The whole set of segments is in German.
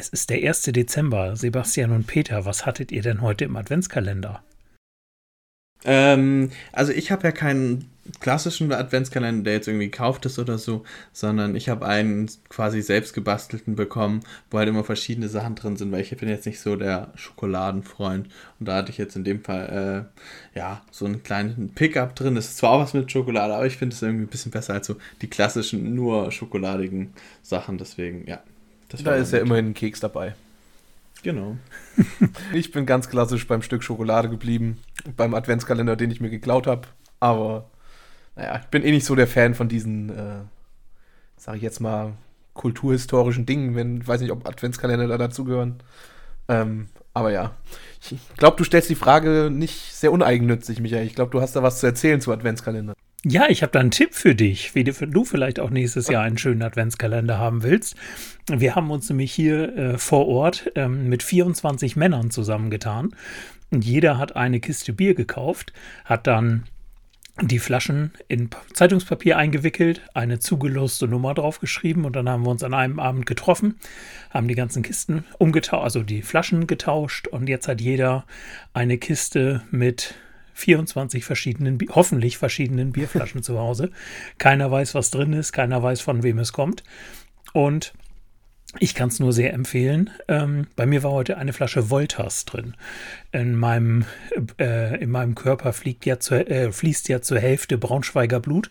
Es ist der 1. Dezember. Sebastian und Peter, was hattet ihr denn heute im Adventskalender? Ähm, also ich habe ja keinen klassischen Adventskalender, der jetzt irgendwie gekauft ist oder so, sondern ich habe einen quasi selbst gebastelten bekommen, wo halt immer verschiedene Sachen drin sind, weil ich bin jetzt nicht so der Schokoladenfreund und da hatte ich jetzt in dem Fall äh, ja so einen kleinen Pickup drin. Das ist zwar auch was mit Schokolade, aber ich finde es irgendwie ein bisschen besser als so die klassischen nur schokoladigen Sachen, deswegen ja. Da ist ja immerhin ein Keks dabei. Genau. ich bin ganz klassisch beim Stück Schokolade geblieben, beim Adventskalender, den ich mir geklaut habe. Aber naja, ich bin eh nicht so der Fan von diesen, äh, sag ich jetzt mal, kulturhistorischen Dingen, wenn, weiß nicht, ob Adventskalender da dazugehören. Ähm, aber ja, ich glaube, du stellst die Frage nicht sehr uneigennützig, Michael. Ich glaube, du hast da was zu erzählen zu Adventskalender. Ja, ich habe da einen Tipp für dich, wie du vielleicht auch nächstes Jahr einen schönen Adventskalender haben willst. Wir haben uns nämlich hier äh, vor Ort ähm, mit 24 Männern zusammengetan und jeder hat eine Kiste Bier gekauft, hat dann die Flaschen in Zeitungspapier eingewickelt, eine zugeloste Nummer draufgeschrieben und dann haben wir uns an einem Abend getroffen, haben die ganzen Kisten umgetauscht, also die Flaschen getauscht und jetzt hat jeder eine Kiste mit 24 verschiedenen, hoffentlich verschiedenen Bierflaschen zu Hause. Keiner weiß, was drin ist, keiner weiß, von wem es kommt. Und ich kann es nur sehr empfehlen. Ähm, bei mir war heute eine Flasche Voltas drin. In meinem, äh, in meinem Körper ja zur, äh, fließt ja zur Hälfte Braunschweiger Blut,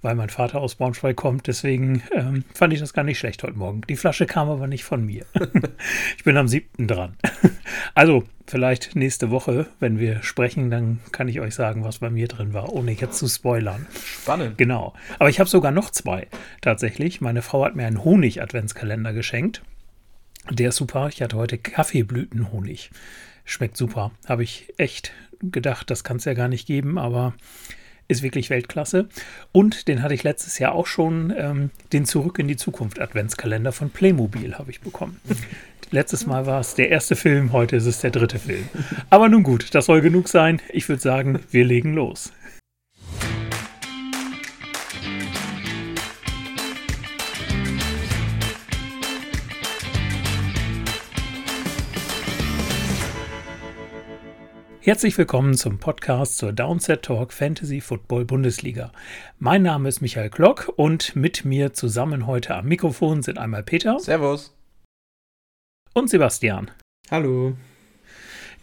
weil mein Vater aus Braunschweig kommt. Deswegen ähm, fand ich das gar nicht schlecht heute Morgen. Die Flasche kam aber nicht von mir. ich bin am siebten dran. also, vielleicht nächste Woche, wenn wir sprechen, dann kann ich euch sagen, was bei mir drin war, ohne jetzt zu spoilern. Spannend. Genau. Aber ich habe sogar noch zwei tatsächlich. Meine Frau hat mir einen Honig-Adventskalender geschenkt. Der ist super. Ich hatte heute Kaffeeblütenhonig. Schmeckt super. Habe ich echt gedacht, das kann es ja gar nicht geben, aber ist wirklich Weltklasse. Und den hatte ich letztes Jahr auch schon, ähm, den Zurück in die Zukunft Adventskalender von Playmobil habe ich bekommen. Letztes Mal war es der erste Film, heute ist es der dritte Film. Aber nun gut, das soll genug sein. Ich würde sagen, wir legen los. Herzlich willkommen zum Podcast zur Downset Talk Fantasy Football Bundesliga. Mein Name ist Michael Klock und mit mir zusammen heute am Mikrofon sind einmal Peter. Servus und Sebastian. Hallo.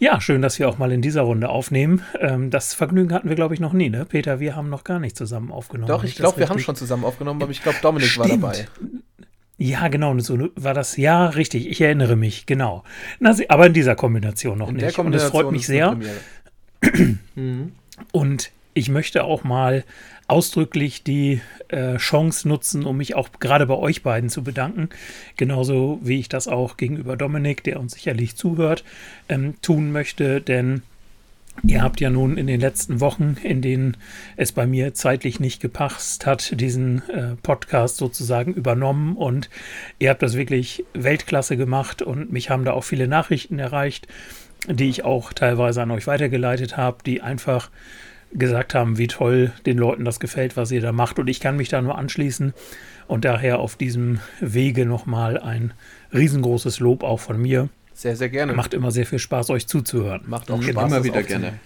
Ja, schön, dass wir auch mal in dieser Runde aufnehmen. Ähm, das Vergnügen hatten wir, glaube ich, noch nie, ne? Peter, wir haben noch gar nicht zusammen aufgenommen. Doch, ich glaube, wir haben schon zusammen aufgenommen, aber ich glaube, Dominik Stimmt. war dabei. Ja, genau, so war das. Ja, richtig, ich erinnere mich, genau. Na, aber in dieser Kombination noch in nicht. Kombination Und es freut mich sehr. mhm. Und ich möchte auch mal ausdrücklich die äh, Chance nutzen, um mich auch gerade bei euch beiden zu bedanken. Genauso wie ich das auch gegenüber Dominik, der uns sicherlich zuhört, ähm, tun möchte. Denn ihr habt ja nun in den letzten Wochen, in denen es bei mir zeitlich nicht gepasst hat, diesen äh, Podcast sozusagen übernommen. Und ihr habt das wirklich Weltklasse gemacht und mich haben da auch viele Nachrichten erreicht, die ich auch teilweise an euch weitergeleitet habe, die einfach gesagt haben, wie toll den Leuten das gefällt, was ihr da macht. Und ich kann mich da nur anschließen. Und daher auf diesem Wege nochmal ein riesengroßes Lob auch von mir. Sehr, sehr gerne. Macht immer sehr viel Spaß, euch zuzuhören. Macht auch Spaß. Immer wieder gerne.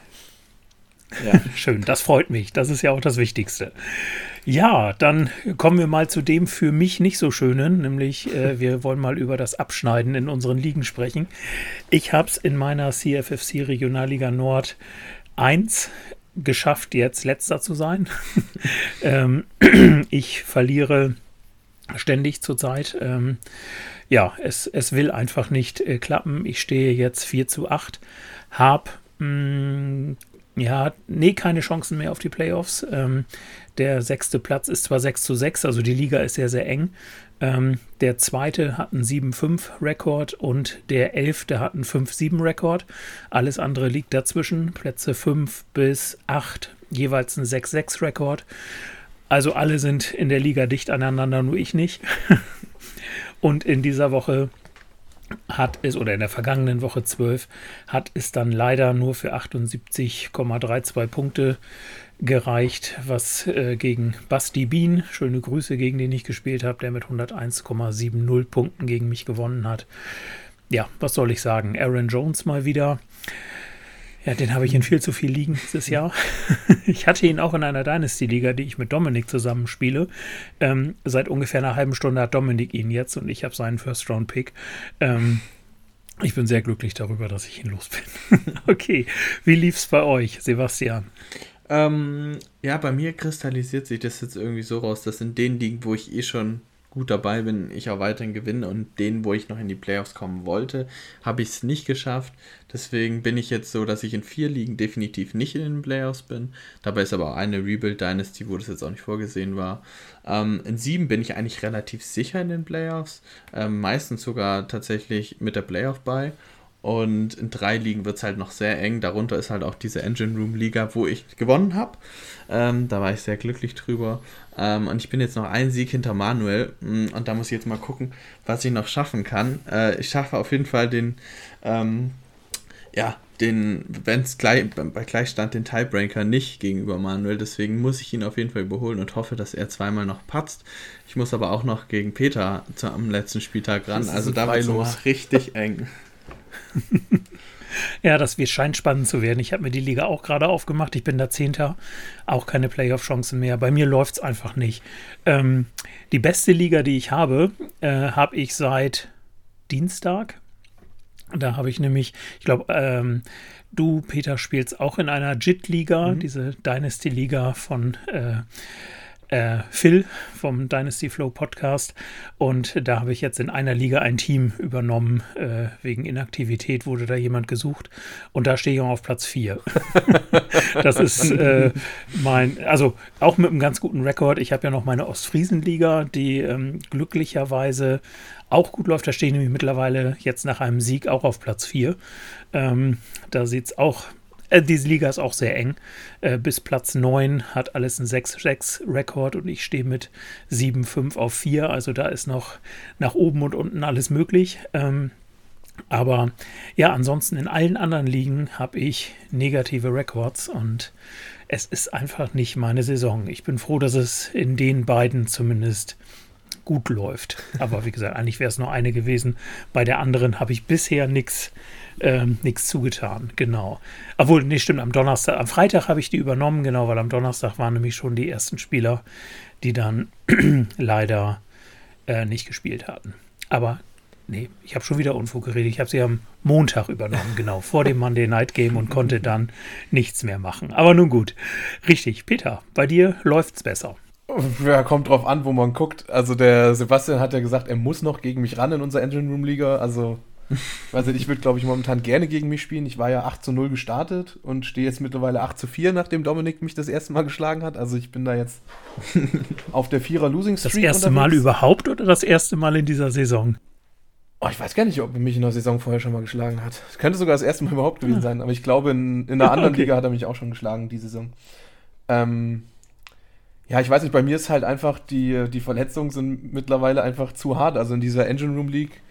Ja. Schön, das freut mich. Das ist ja auch das Wichtigste. Ja, dann kommen wir mal zu dem für mich nicht so schönen, nämlich äh, wir wollen mal über das Abschneiden in unseren Ligen sprechen. Ich habe es in meiner CFFC Regionalliga Nord 1 geschafft, jetzt letzter zu sein. ähm, ich verliere ständig zurzeit. Ähm, ja, es, es will einfach nicht äh, klappen. Ich stehe jetzt 4 zu 8, habe mm, ja, nee, keine Chancen mehr auf die Playoffs. Ähm, der sechste Platz ist zwar 6 zu 6, also die Liga ist sehr, sehr eng. Ähm, der zweite hat einen 7-5-Rekord und der elfte hat einen 5-7-Rekord. Alles andere liegt dazwischen. Plätze 5 bis 8 jeweils ein 6-6-Rekord. Also alle sind in der Liga dicht aneinander, nur ich nicht. und in dieser Woche hat es, oder in der vergangenen Woche 12, hat es dann leider nur für 78,32 Punkte gereicht, was äh, gegen Basti Bean, schöne Grüße, gegen den ich gespielt habe, der mit 101,70 Punkten gegen mich gewonnen hat. Ja, was soll ich sagen? Aaron Jones mal wieder. Ja, den habe ich in viel zu viel liegen dieses Jahr. ich hatte ihn auch in einer Dynasty-Liga, die ich mit Dominik zusammenspiele. Ähm, seit ungefähr einer halben Stunde hat Dominik ihn jetzt und ich habe seinen First-Round-Pick. Ähm, ich bin sehr glücklich darüber, dass ich ihn los bin. okay, wie lief es bei euch, Sebastian? Ähm, ja, bei mir kristallisiert sich das jetzt irgendwie so raus, dass in den Ligen, wo ich eh schon gut dabei bin, ich auch weiterhin gewinne und den, wo ich noch in die Playoffs kommen wollte, habe ich es nicht geschafft. Deswegen bin ich jetzt so, dass ich in vier Ligen definitiv nicht in den Playoffs bin. Dabei ist aber auch eine Rebuild Dynasty, wo das jetzt auch nicht vorgesehen war. Ähm, in sieben bin ich eigentlich relativ sicher in den Playoffs. Ähm, meistens sogar tatsächlich mit der Playoff bei. Und in drei Ligen wird es halt noch sehr eng. Darunter ist halt auch diese Engine Room Liga, wo ich gewonnen habe. Ähm, da war ich sehr glücklich drüber. Ähm, und ich bin jetzt noch ein Sieg hinter Manuel. Mm, und da muss ich jetzt mal gucken, was ich noch schaffen kann. Äh, ich schaffe auf jeden Fall den, ähm, ja, den, wenn es gleich, bei Gleichstand den Tiebreaker nicht gegenüber Manuel. Deswegen muss ich ihn auf jeden Fall überholen und hoffe, dass er zweimal noch patzt. Ich muss aber auch noch gegen Peter zu, am letzten Spieltag ran. Also da wird es richtig eng. ja, das wird scheint spannend zu werden. Ich habe mir die Liga auch gerade aufgemacht. Ich bin da Zehnter. Auch keine Playoff-Chancen mehr. Bei mir läuft es einfach nicht. Ähm, die beste Liga, die ich habe, äh, habe ich seit Dienstag. Da habe ich nämlich, ich glaube, ähm, du, Peter, spielst auch in einer JIT-Liga, mhm. diese Dynasty-Liga von äh, äh, Phil vom Dynasty Flow Podcast. Und da habe ich jetzt in einer Liga ein Team übernommen. Äh, wegen Inaktivität wurde da jemand gesucht. Und da stehe ich auch auf Platz 4. das ist äh, mein, also auch mit einem ganz guten Rekord. Ich habe ja noch meine Ostfriesen-Liga, die ähm, glücklicherweise auch gut läuft. Da stehe ich nämlich mittlerweile jetzt nach einem Sieg auch auf Platz 4. Ähm, da sieht es auch äh, diese Liga ist auch sehr eng. Äh, bis Platz 9 hat alles einen 6-6-Rekord und ich stehe mit 7-5 auf 4. Also da ist noch nach oben und unten alles möglich. Ähm, aber ja, ansonsten in allen anderen Ligen habe ich negative Records und es ist einfach nicht meine Saison. Ich bin froh, dass es in den beiden zumindest gut läuft. Aber wie gesagt, eigentlich wäre es nur eine gewesen. Bei der anderen habe ich bisher nichts ähm, nichts zugetan, genau. Obwohl, nee, stimmt, am Donnerstag, am Freitag habe ich die übernommen, genau, weil am Donnerstag waren nämlich schon die ersten Spieler, die dann leider äh, nicht gespielt hatten. Aber nee, ich habe schon wieder Unfug geredet. Ich habe sie am Montag übernommen, genau, vor dem Monday Night Game und konnte dann nichts mehr machen. Aber nun gut. Richtig, Peter, bei dir läuft es besser. Ja, kommt drauf an, wo man guckt. Also der Sebastian hat ja gesagt, er muss noch gegen mich ran in unserer Engine Room Liga. Also also ich würde, glaube ich, momentan gerne gegen mich spielen. Ich war ja 8 zu 0 gestartet und stehe jetzt mittlerweile 8 zu 4, nachdem Dominik mich das erste Mal geschlagen hat. Also ich bin da jetzt auf der Vierer Losing Streak. Das erste unterwegs. Mal überhaupt oder das erste Mal in dieser Saison? Oh, ich weiß gar nicht, ob er mich in der Saison vorher schon mal geschlagen hat. Das könnte sogar das erste Mal überhaupt gewesen ja. sein, aber ich glaube, in, in einer anderen okay. Liga hat er mich auch schon geschlagen, die Saison. Ähm, ja, ich weiß nicht, bei mir ist halt einfach, die, die Verletzungen sind mittlerweile einfach zu hart. Also in dieser Engine Room League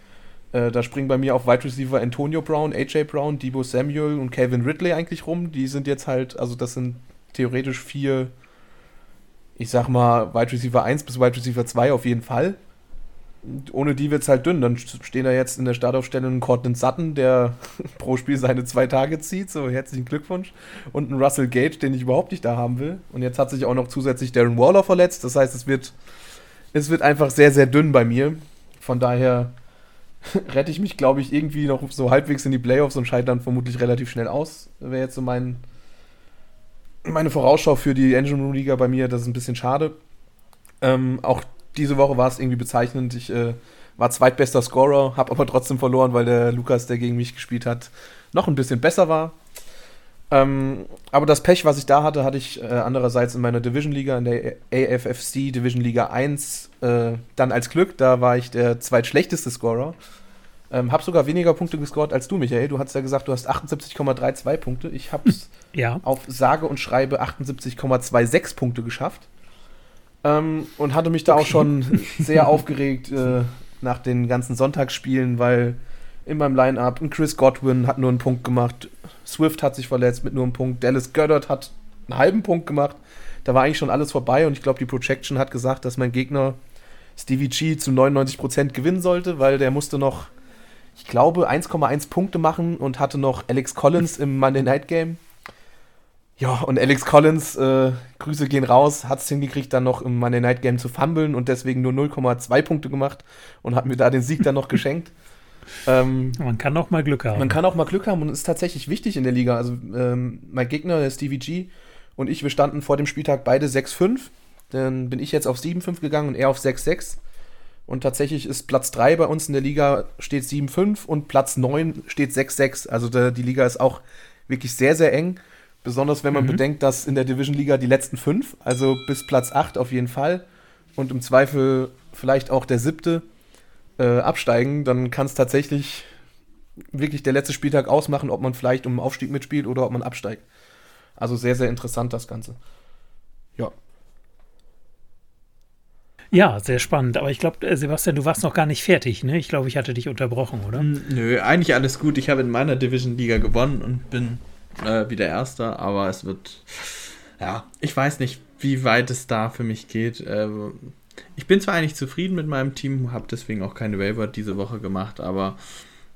äh, da springen bei mir auf Wide Receiver Antonio Brown, AJ Brown, Debo Samuel und Calvin Ridley eigentlich rum. Die sind jetzt halt, also das sind theoretisch vier, ich sag mal, Wide Receiver 1 bis Wide Receiver 2 auf jeden Fall. Ohne die wird es halt dünn. Dann stehen da jetzt in der Startaufstellung ein Cortland Sutton, der pro Spiel seine zwei Tage zieht. So, herzlichen Glückwunsch. Und ein Russell Gage, den ich überhaupt nicht da haben will. Und jetzt hat sich auch noch zusätzlich Darren Waller verletzt. Das heißt, es wird, es wird einfach sehr, sehr dünn bei mir. Von daher rette ich mich, glaube ich, irgendwie noch so halbwegs in die Playoffs und scheide dann vermutlich relativ schnell aus. Wäre jetzt so mein, meine Vorausschau für die Engine Room Liga bei mir. Das ist ein bisschen schade. Ähm, auch diese Woche war es irgendwie bezeichnend. Ich äh, war zweitbester Scorer, habe aber trotzdem verloren, weil der Lukas, der gegen mich gespielt hat, noch ein bisschen besser war. Ähm, aber das Pech, was ich da hatte, hatte ich äh, andererseits in meiner Division-Liga, in der AFFC Division Liga 1, äh, dann als Glück. Da war ich der zweitschlechteste Scorer. Ähm, hab sogar weniger Punkte gescored als du, Michael. Du hast ja gesagt, du hast 78,32 Punkte. Ich hab's ja. auf sage und schreibe 78,26 Punkte geschafft. Ähm, und hatte mich da okay. auch schon sehr aufgeregt äh, nach den ganzen Sonntagsspielen, weil in meinem Line-Up. Und Chris Godwin hat nur einen Punkt gemacht. Swift hat sich verletzt mit nur einem Punkt. Dallas Goddard hat einen halben Punkt gemacht. Da war eigentlich schon alles vorbei und ich glaube, die Projection hat gesagt, dass mein Gegner Stevie G zu 99% gewinnen sollte, weil der musste noch, ich glaube, 1,1 Punkte machen und hatte noch Alex Collins im Monday Night Game. Ja, und Alex Collins, äh, Grüße gehen raus, hat es hingekriegt, dann noch im Monday Night Game zu fummeln und deswegen nur 0,2 Punkte gemacht und hat mir da den Sieg dann noch geschenkt. Ähm, man kann auch mal Glück haben. Man kann auch mal Glück haben und es ist tatsächlich wichtig in der Liga. Also ähm, mein Gegner, der Stevie G und ich, wir standen vor dem Spieltag beide 6-5. Dann bin ich jetzt auf 7-5 gegangen und er auf 6-6. Und tatsächlich ist Platz 3 bei uns in der Liga steht 7-5 und Platz 9 steht 6-6. Also der, die Liga ist auch wirklich sehr, sehr eng. Besonders wenn man mhm. bedenkt, dass in der Division Liga die letzten fünf, also bis Platz 8 auf jeden Fall und im Zweifel vielleicht auch der siebte äh, absteigen, dann kann es tatsächlich wirklich der letzte Spieltag ausmachen, ob man vielleicht um den Aufstieg mitspielt oder ob man absteigt. Also sehr, sehr interessant das Ganze. Ja. Ja, sehr spannend. Aber ich glaube, äh, Sebastian, du warst noch gar nicht fertig, ne? Ich glaube, ich hatte dich unterbrochen, oder? Nö, eigentlich alles gut. Ich habe in meiner Division Liga gewonnen und bin äh, wieder Erster, aber es wird, ja, ich weiß nicht, wie weit es da für mich geht. Äh, ich bin zwar eigentlich zufrieden mit meinem Team, habe deswegen auch keine Waiver diese Woche gemacht, aber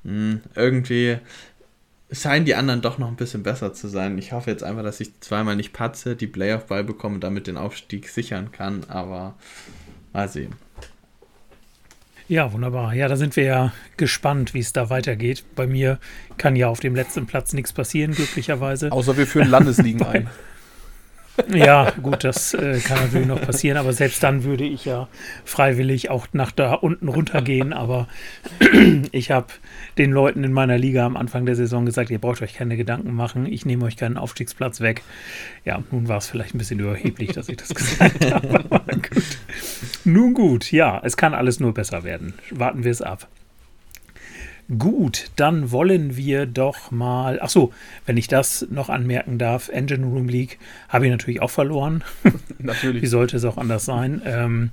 mh, hm, irgendwie scheinen die anderen doch noch ein bisschen besser zu sein. Ich hoffe jetzt einfach, dass ich zweimal nicht patze, die Playoff-Ball bekomme und damit den Aufstieg sichern kann, aber mal sehen. Ja, wunderbar. Ja, da sind wir ja gespannt, wie es da weitergeht. Bei mir kann ja auf dem letzten Platz nichts passieren, glücklicherweise. Außer wir führen Landesligen ein. Ja, gut, das äh, kann natürlich noch passieren, aber selbst dann würde ich ja freiwillig auch nach da unten runtergehen. Aber ich habe den Leuten in meiner Liga am Anfang der Saison gesagt, ihr braucht euch keine Gedanken machen, ich nehme euch keinen Aufstiegsplatz weg. Ja, nun war es vielleicht ein bisschen überheblich, dass ich das gesagt habe. gut. Nun gut, ja, es kann alles nur besser werden. Warten wir es ab. Gut, dann wollen wir doch mal. Ach so, wenn ich das noch anmerken darf, Engine Room League habe ich natürlich auch verloren. natürlich. Wie sollte es auch anders sein? Ähm,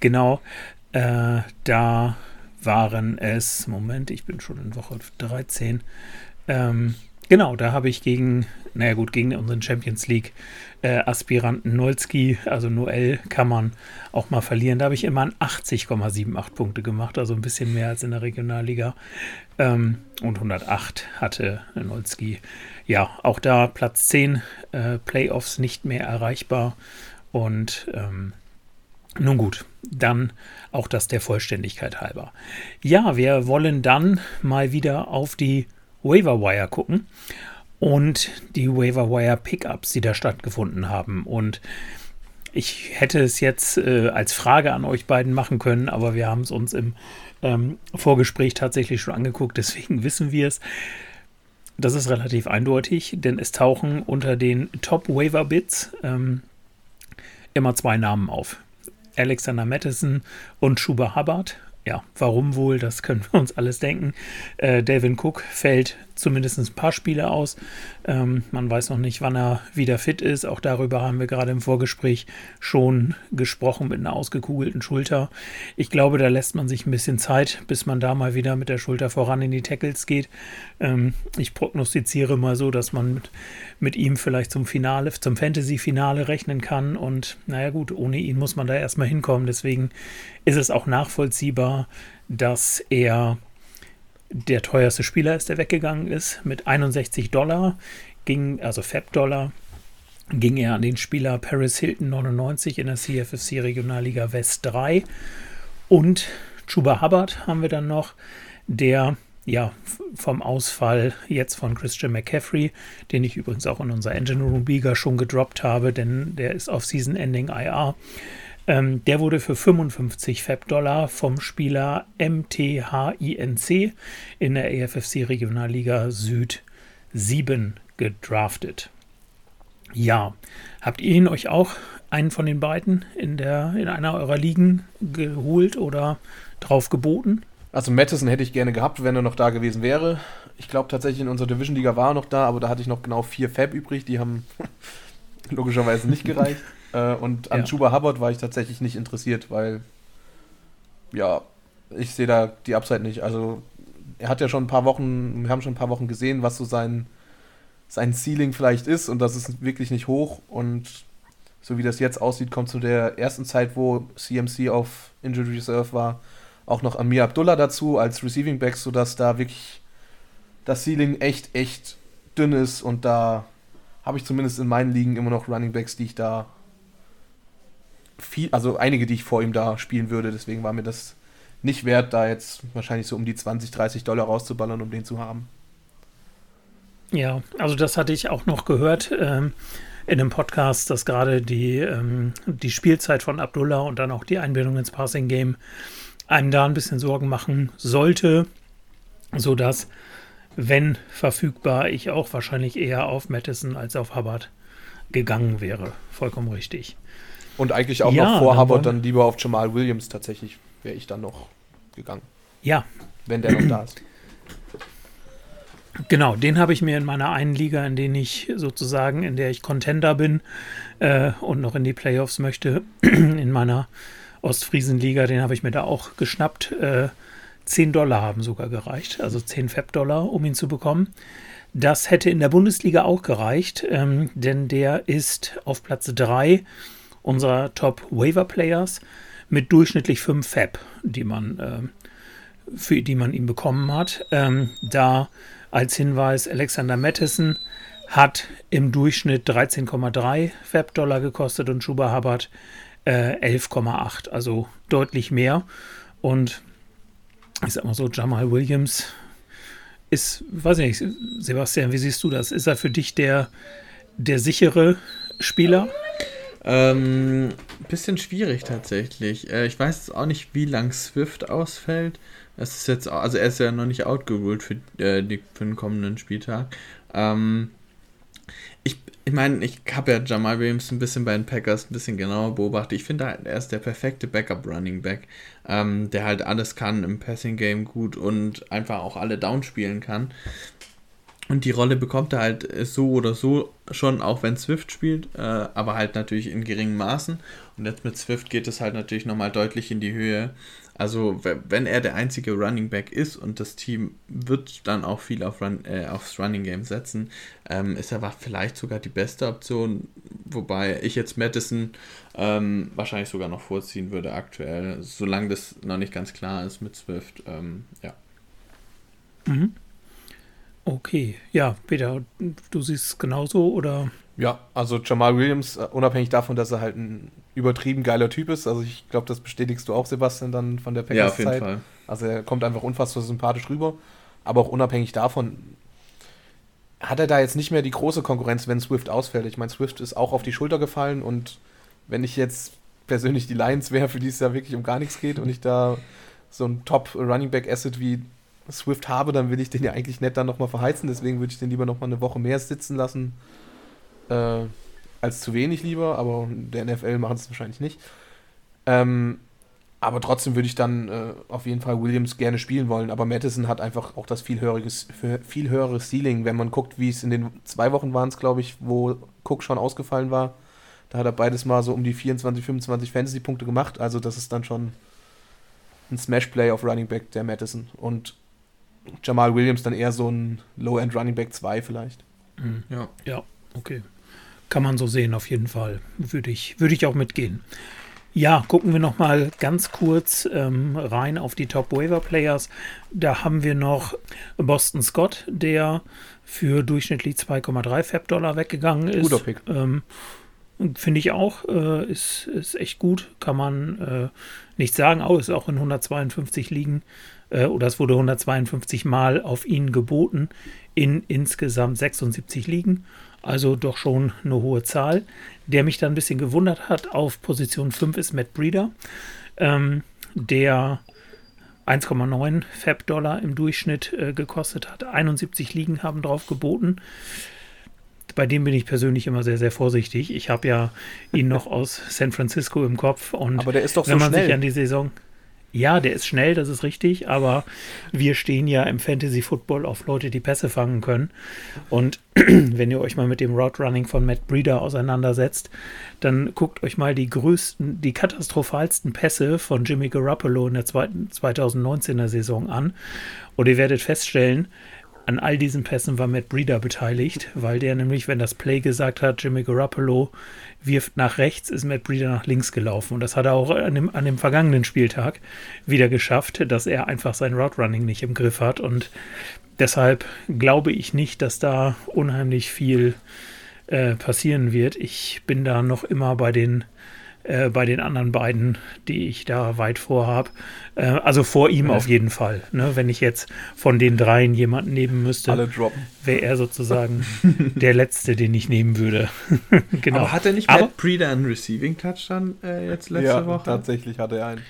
genau, äh, da waren es. Moment, ich bin schon in Woche 13. Ähm, genau, da habe ich gegen, naja gut, gegen unseren Champions League äh, Nolski, also Noel, kann man auch mal verlieren. Da habe ich immer 80,78 Punkte gemacht, also ein bisschen mehr als in der Regionalliga. Ähm, und 108 hatte Nolski. Ja, auch da Platz 10, äh, Playoffs nicht mehr erreichbar. Und ähm, nun gut, dann auch das der Vollständigkeit halber. Ja, wir wollen dann mal wieder auf die Waiver Wire gucken und die Waiver Wire Pickups, die da stattgefunden haben. Und ich hätte es jetzt äh, als Frage an euch beiden machen können, aber wir haben es uns im ähm, Vorgespräch tatsächlich schon angeguckt, deswegen wissen wir es. Das ist relativ eindeutig, denn es tauchen unter den Top Waiver Bits ähm, immer zwei Namen auf. Alexander Madison und Schuba Hubbard ja, warum wohl, das können wir uns alles denken. Äh, Delvin Cook fällt zumindest ein paar Spiele aus. Ähm, man weiß noch nicht, wann er wieder fit ist. Auch darüber haben wir gerade im Vorgespräch schon gesprochen mit einer ausgekugelten Schulter. Ich glaube, da lässt man sich ein bisschen Zeit, bis man da mal wieder mit der Schulter voran in die Tackles geht. Ähm, ich prognostiziere mal so, dass man mit, mit ihm vielleicht zum Finale, zum Fantasy-Finale rechnen kann. Und naja gut, ohne ihn muss man da erstmal hinkommen. Deswegen ist es auch nachvollziehbar, dass er der teuerste Spieler ist, der weggegangen ist. Mit 61 Dollar ging, also Fab-Dollar, ging er an den Spieler Paris Hilton 99 in der CFFC Regionalliga West 3. Und Chuba Hubbard haben wir dann noch, der ja vom Ausfall jetzt von Christian McCaffrey, den ich übrigens auch in unserer Engine Room Liga schon gedroppt habe, denn der ist auf Season Ending IR ähm, der wurde für 55 Fab-Dollar vom Spieler MTHINC in der AFFC Regionalliga Süd 7 gedraftet. Ja, habt ihr ihn euch auch einen von den beiden in, der, in einer eurer Ligen geholt oder drauf geboten? Also Madison hätte ich gerne gehabt, wenn er noch da gewesen wäre. Ich glaube tatsächlich in unserer Division Liga war er noch da, aber da hatte ich noch genau vier Fab übrig. Die haben logischerweise nicht gereicht. Äh, und an ja. Chuba Hubbard war ich tatsächlich nicht interessiert, weil ja, ich sehe da die Upside nicht. Also er hat ja schon ein paar Wochen, wir haben schon ein paar Wochen gesehen, was so sein, sein Ceiling vielleicht ist und das ist wirklich nicht hoch und so wie das jetzt aussieht, kommt zu der ersten Zeit, wo CMC auf Injury Reserve war, auch noch Amir Abdullah dazu als Receiving Back, sodass da wirklich das Ceiling echt, echt dünn ist und da habe ich zumindest in meinen Ligen immer noch Running Backs, die ich da viel, also einige, die ich vor ihm da spielen würde. Deswegen war mir das nicht wert, da jetzt wahrscheinlich so um die 20, 30 Dollar rauszuballern, um den zu haben. Ja, also das hatte ich auch noch gehört ähm, in einem Podcast, dass gerade die, ähm, die Spielzeit von Abdullah und dann auch die Einbindung ins Passing Game einem da ein bisschen Sorgen machen sollte, sodass, wenn verfügbar, ich auch wahrscheinlich eher auf Madison als auf Hubbard gegangen wäre. Vollkommen richtig. Und eigentlich auch ja, noch vor dann Hubbard dann lieber auf Jamal Williams tatsächlich wäre ich dann noch gegangen. Ja. Wenn der noch da ist. Genau, den habe ich mir in meiner einen Liga, in der ich sozusagen, in der ich Contender bin äh, und noch in die Playoffs möchte, in meiner Ostfriesen-Liga, den habe ich mir da auch geschnappt. Äh, 10 Dollar haben sogar gereicht, also 10 Fab-Dollar, um ihn zu bekommen. Das hätte in der Bundesliga auch gereicht, ähm, denn der ist auf Platz 3 unserer Top-Waiver-Players mit durchschnittlich 5 Fab, die man, äh, für die man ihn bekommen hat. Ähm, da als Hinweis, Alexander Mattison hat im Durchschnitt 13,3 Fab-Dollar gekostet und Schuba Hubbard äh, 11,8, also deutlich mehr. Und ich sag mal so, Jamal Williams ist, weiß ich nicht, Sebastian, wie siehst du das? Ist er für dich der, der sichere Spieler? Ähm, bisschen schwierig tatsächlich. Äh, ich weiß auch nicht, wie lang Swift ausfällt. Es ist jetzt, also er ist ja noch nicht outgeruled für, äh, die, für den kommenden Spieltag. Ähm, ich ich meine, ich habe ja Jamal Williams ein bisschen bei den Packers ein bisschen genauer beobachtet. Ich finde, er ist der perfekte Backup-Running Back, ähm, der halt alles kann im Passing-Game gut und einfach auch alle Down spielen kann. Und die Rolle bekommt er halt so oder so schon, auch wenn Swift spielt, äh, aber halt natürlich in geringen Maßen. Und jetzt mit Swift geht es halt natürlich nochmal deutlich in die Höhe. Also wenn er der einzige Running Back ist und das Team wird dann auch viel auf Run, äh, aufs Running Game setzen, ähm, ist er vielleicht sogar die beste Option, wobei ich jetzt Madison ähm, wahrscheinlich sogar noch vorziehen würde aktuell, solange das noch nicht ganz klar ist mit Swift. Ähm, ja. Mhm. Okay, ja, Peter, du siehst es genauso oder? Ja, also Jamal Williams, uh, unabhängig davon, dass er halt ein übertrieben geiler Typ ist, also ich glaube, das bestätigst du auch, Sebastian, dann von der Packers-Zeit. Ja, auf jeden Fall. Also er kommt einfach unfassbar sympathisch rüber, aber auch unabhängig davon hat er da jetzt nicht mehr die große Konkurrenz, wenn Swift ausfällt. Ich meine, Swift ist auch auf die Schulter gefallen und wenn ich jetzt persönlich die Lions wäre, für die es ja wirklich um gar nichts geht und ich da so ein Top-Running-Back-Asset wie Swift habe, dann will ich den ja eigentlich nicht dann nochmal verheizen. Deswegen würde ich den lieber nochmal eine Woche mehr sitzen lassen. Äh, als zu wenig lieber, aber der NFL macht es wahrscheinlich nicht. Ähm, aber trotzdem würde ich dann äh, auf jeden Fall Williams gerne spielen wollen. Aber Madison hat einfach auch das viel höhere, viel höhere Ceiling, wenn man guckt, wie es in den zwei Wochen waren es, glaube ich, wo Cook schon ausgefallen war. Da hat er beides mal so um die 24, 25 Fantasy-Punkte gemacht. Also das ist dann schon ein Smash-Play auf Running Back der Madison. Und Jamal Williams dann eher so ein Low-End Running Back 2 vielleicht. Mhm. Ja. Ja, okay. Kann man so sehen, auf jeden Fall. Würde ich, würde ich auch mitgehen. Ja, gucken wir noch mal ganz kurz ähm, rein auf die Top Waiver Players. Da haben wir noch Boston Scott, der für durchschnittlich 2,3 Fab-Dollar weggegangen ist. Guter Pick. Ähm, Finde ich auch, äh, ist, ist echt gut. Kann man äh, nicht sagen. Auch ist auch in 152 Ligen äh, oder es wurde 152 Mal auf ihn geboten in insgesamt 76 Ligen. Also doch schon eine hohe Zahl. Der mich dann ein bisschen gewundert hat, auf Position 5 ist Matt Breeder, ähm, der 1,9 Fab-Dollar im Durchschnitt äh, gekostet hat. 71 Ligen haben drauf geboten. Bei dem bin ich persönlich immer sehr, sehr vorsichtig. Ich habe ja ihn noch aus San Francisco im Kopf. Und Aber der ist doch so wenn man schnell. sich an die Saison Ja, der ist schnell, das ist richtig, aber wir stehen ja im Fantasy Football auf Leute, die Pässe fangen können. Und wenn ihr euch mal mit dem Route Running von Matt Breeder auseinandersetzt, dann guckt euch mal die größten, die katastrophalsten Pässe von Jimmy Garoppolo in der zweiten 2019er Saison an. Und ihr werdet feststellen, an all diesen Pässen war Matt Breeder beteiligt, weil der nämlich, wenn das Play gesagt hat, Jimmy Garoppolo wirft nach rechts, ist Matt Breeder nach links gelaufen. Und das hat er auch an dem, an dem vergangenen Spieltag wieder geschafft, dass er einfach sein Route Running nicht im Griff hat. Und deshalb glaube ich nicht, dass da unheimlich viel äh, passieren wird. Ich bin da noch immer bei den äh, bei den anderen beiden, die ich da weit vorhab. Äh, also vor ihm ja. auf jeden Fall. Ne? Wenn ich jetzt von den dreien jemanden nehmen müsste, wäre er sozusagen der Letzte, den ich nehmen würde. genau. Aber hat er nicht Matt Breeder einen Receiving Touchdown äh, jetzt letzte ja, Woche? tatsächlich hatte er einen.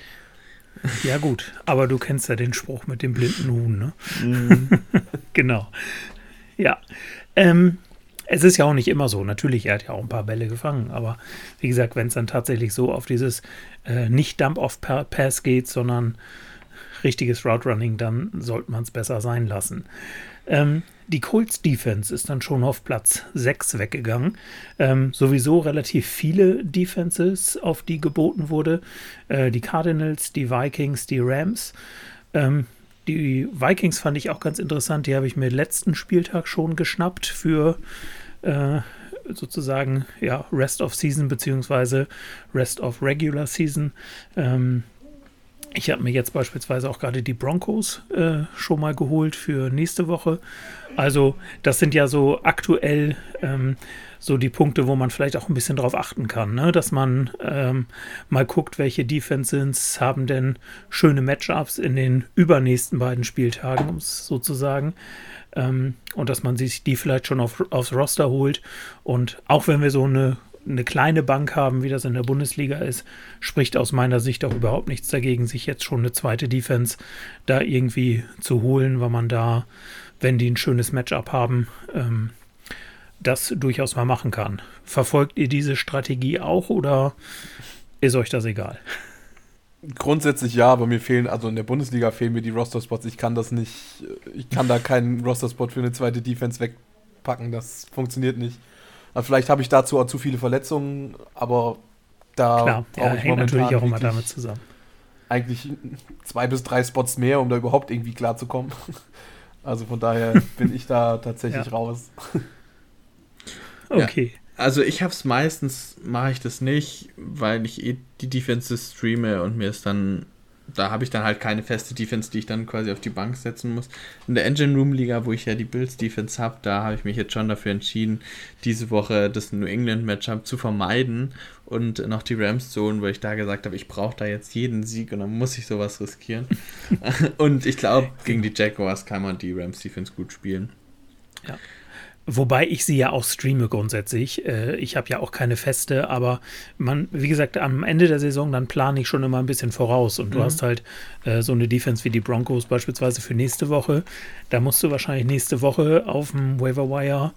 Ja gut, aber du kennst ja den Spruch mit dem blinden Huhn, ne? Mhm. genau. Ja. Ähm, es ist ja auch nicht immer so. Natürlich, er hat ja auch ein paar Bälle gefangen, aber wie gesagt, wenn es dann tatsächlich so auf dieses äh, nicht Dump-Off-Pass geht, sondern richtiges Route Running, dann sollte man es besser sein lassen. Ähm, die Colts Defense ist dann schon auf Platz 6 weggegangen. Ähm, sowieso relativ viele Defenses, auf die geboten wurde. Äh, die Cardinals, die Vikings, die Rams. Ähm, die Vikings fand ich auch ganz interessant. Die habe ich mir letzten Spieltag schon geschnappt für äh, sozusagen ja, Rest of Season beziehungsweise Rest of Regular Season. Ähm, ich habe mir jetzt beispielsweise auch gerade die Broncos äh, schon mal geholt für nächste Woche. Also das sind ja so aktuell ähm, so die Punkte, wo man vielleicht auch ein bisschen drauf achten kann, ne? dass man ähm, mal guckt, welche Defenses haben denn schöne Matchups in den übernächsten beiden Spieltagen, um es sozusagen. Ähm, und dass man sich die vielleicht schon auf, aufs Roster holt. Und auch wenn wir so eine, eine kleine Bank haben, wie das in der Bundesliga ist, spricht aus meiner Sicht auch überhaupt nichts dagegen, sich jetzt schon eine zweite Defense da irgendwie zu holen, weil man da, wenn die ein schönes Matchup haben, ähm, das durchaus mal machen kann. Verfolgt ihr diese Strategie auch oder ist euch das egal? Grundsätzlich ja, aber mir fehlen, also in der Bundesliga fehlen mir die Roster-Spots. Ich kann das nicht, ich kann da keinen Roster-Spot für eine zweite Defense wegpacken. Das funktioniert nicht. Also vielleicht habe ich dazu auch zu viele Verletzungen, aber da Klar, ja, hängt natürlich auch immer damit zusammen. Eigentlich zwei bis drei Spots mehr, um da überhaupt irgendwie klarzukommen. Also von daher bin ich da tatsächlich ja. raus. Okay. Also ich habe es meistens, mache ich das nicht, weil ich eh die Defenses streame und mir ist dann, da habe ich dann halt keine feste Defense, die ich dann quasi auf die Bank setzen muss. In der Engine Room Liga, wo ich ja die Bills Defense habe, da habe ich mich jetzt schon dafür entschieden, diese Woche das New England Matchup zu vermeiden und noch die Rams zu holen, wo ich da gesagt habe, ich brauche da jetzt jeden Sieg und dann muss ich sowas riskieren. und ich glaube, gegen die Jaguars kann man die Rams Defense gut spielen. Ja. Wobei ich sie ja auch streame grundsätzlich. Äh, ich habe ja auch keine feste, aber man, wie gesagt, am Ende der Saison, dann plane ich schon immer ein bisschen voraus. Und du mhm. hast halt äh, so eine Defense wie die Broncos beispielsweise für nächste Woche. Da musst du wahrscheinlich nächste Woche auf dem Waiver Wire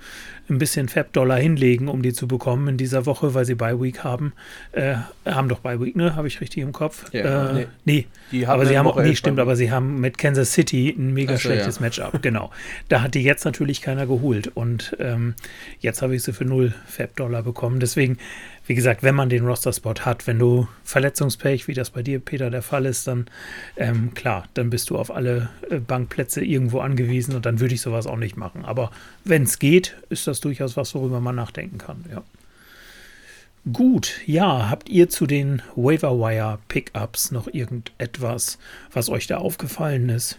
ein bisschen Fab-Dollar hinlegen, um die zu bekommen in dieser Woche, weil sie Bye Week haben. Äh, haben doch Bye Week, ne? Habe ich richtig im Kopf? Ja, äh, nee. nee. aber sie haben auch, nee, stimmt, aber sie haben mit Kansas City ein mega so, schlechtes ja. Matchup. Genau. Da hat die jetzt natürlich keiner geholt. Und ähm, jetzt habe ich sie für null Fab-Dollar bekommen. Deswegen wie gesagt, wenn man den Roster-Spot hat, wenn du Verletzungspech, wie das bei dir, Peter, der Fall ist, dann ähm, klar, dann bist du auf alle äh, Bankplätze irgendwo angewiesen und dann würde ich sowas auch nicht machen. Aber wenn es geht, ist das durchaus was, worüber man nachdenken kann, ja. Gut, ja, habt ihr zu den Waiver Wire Pickups noch irgendetwas, was euch da aufgefallen ist?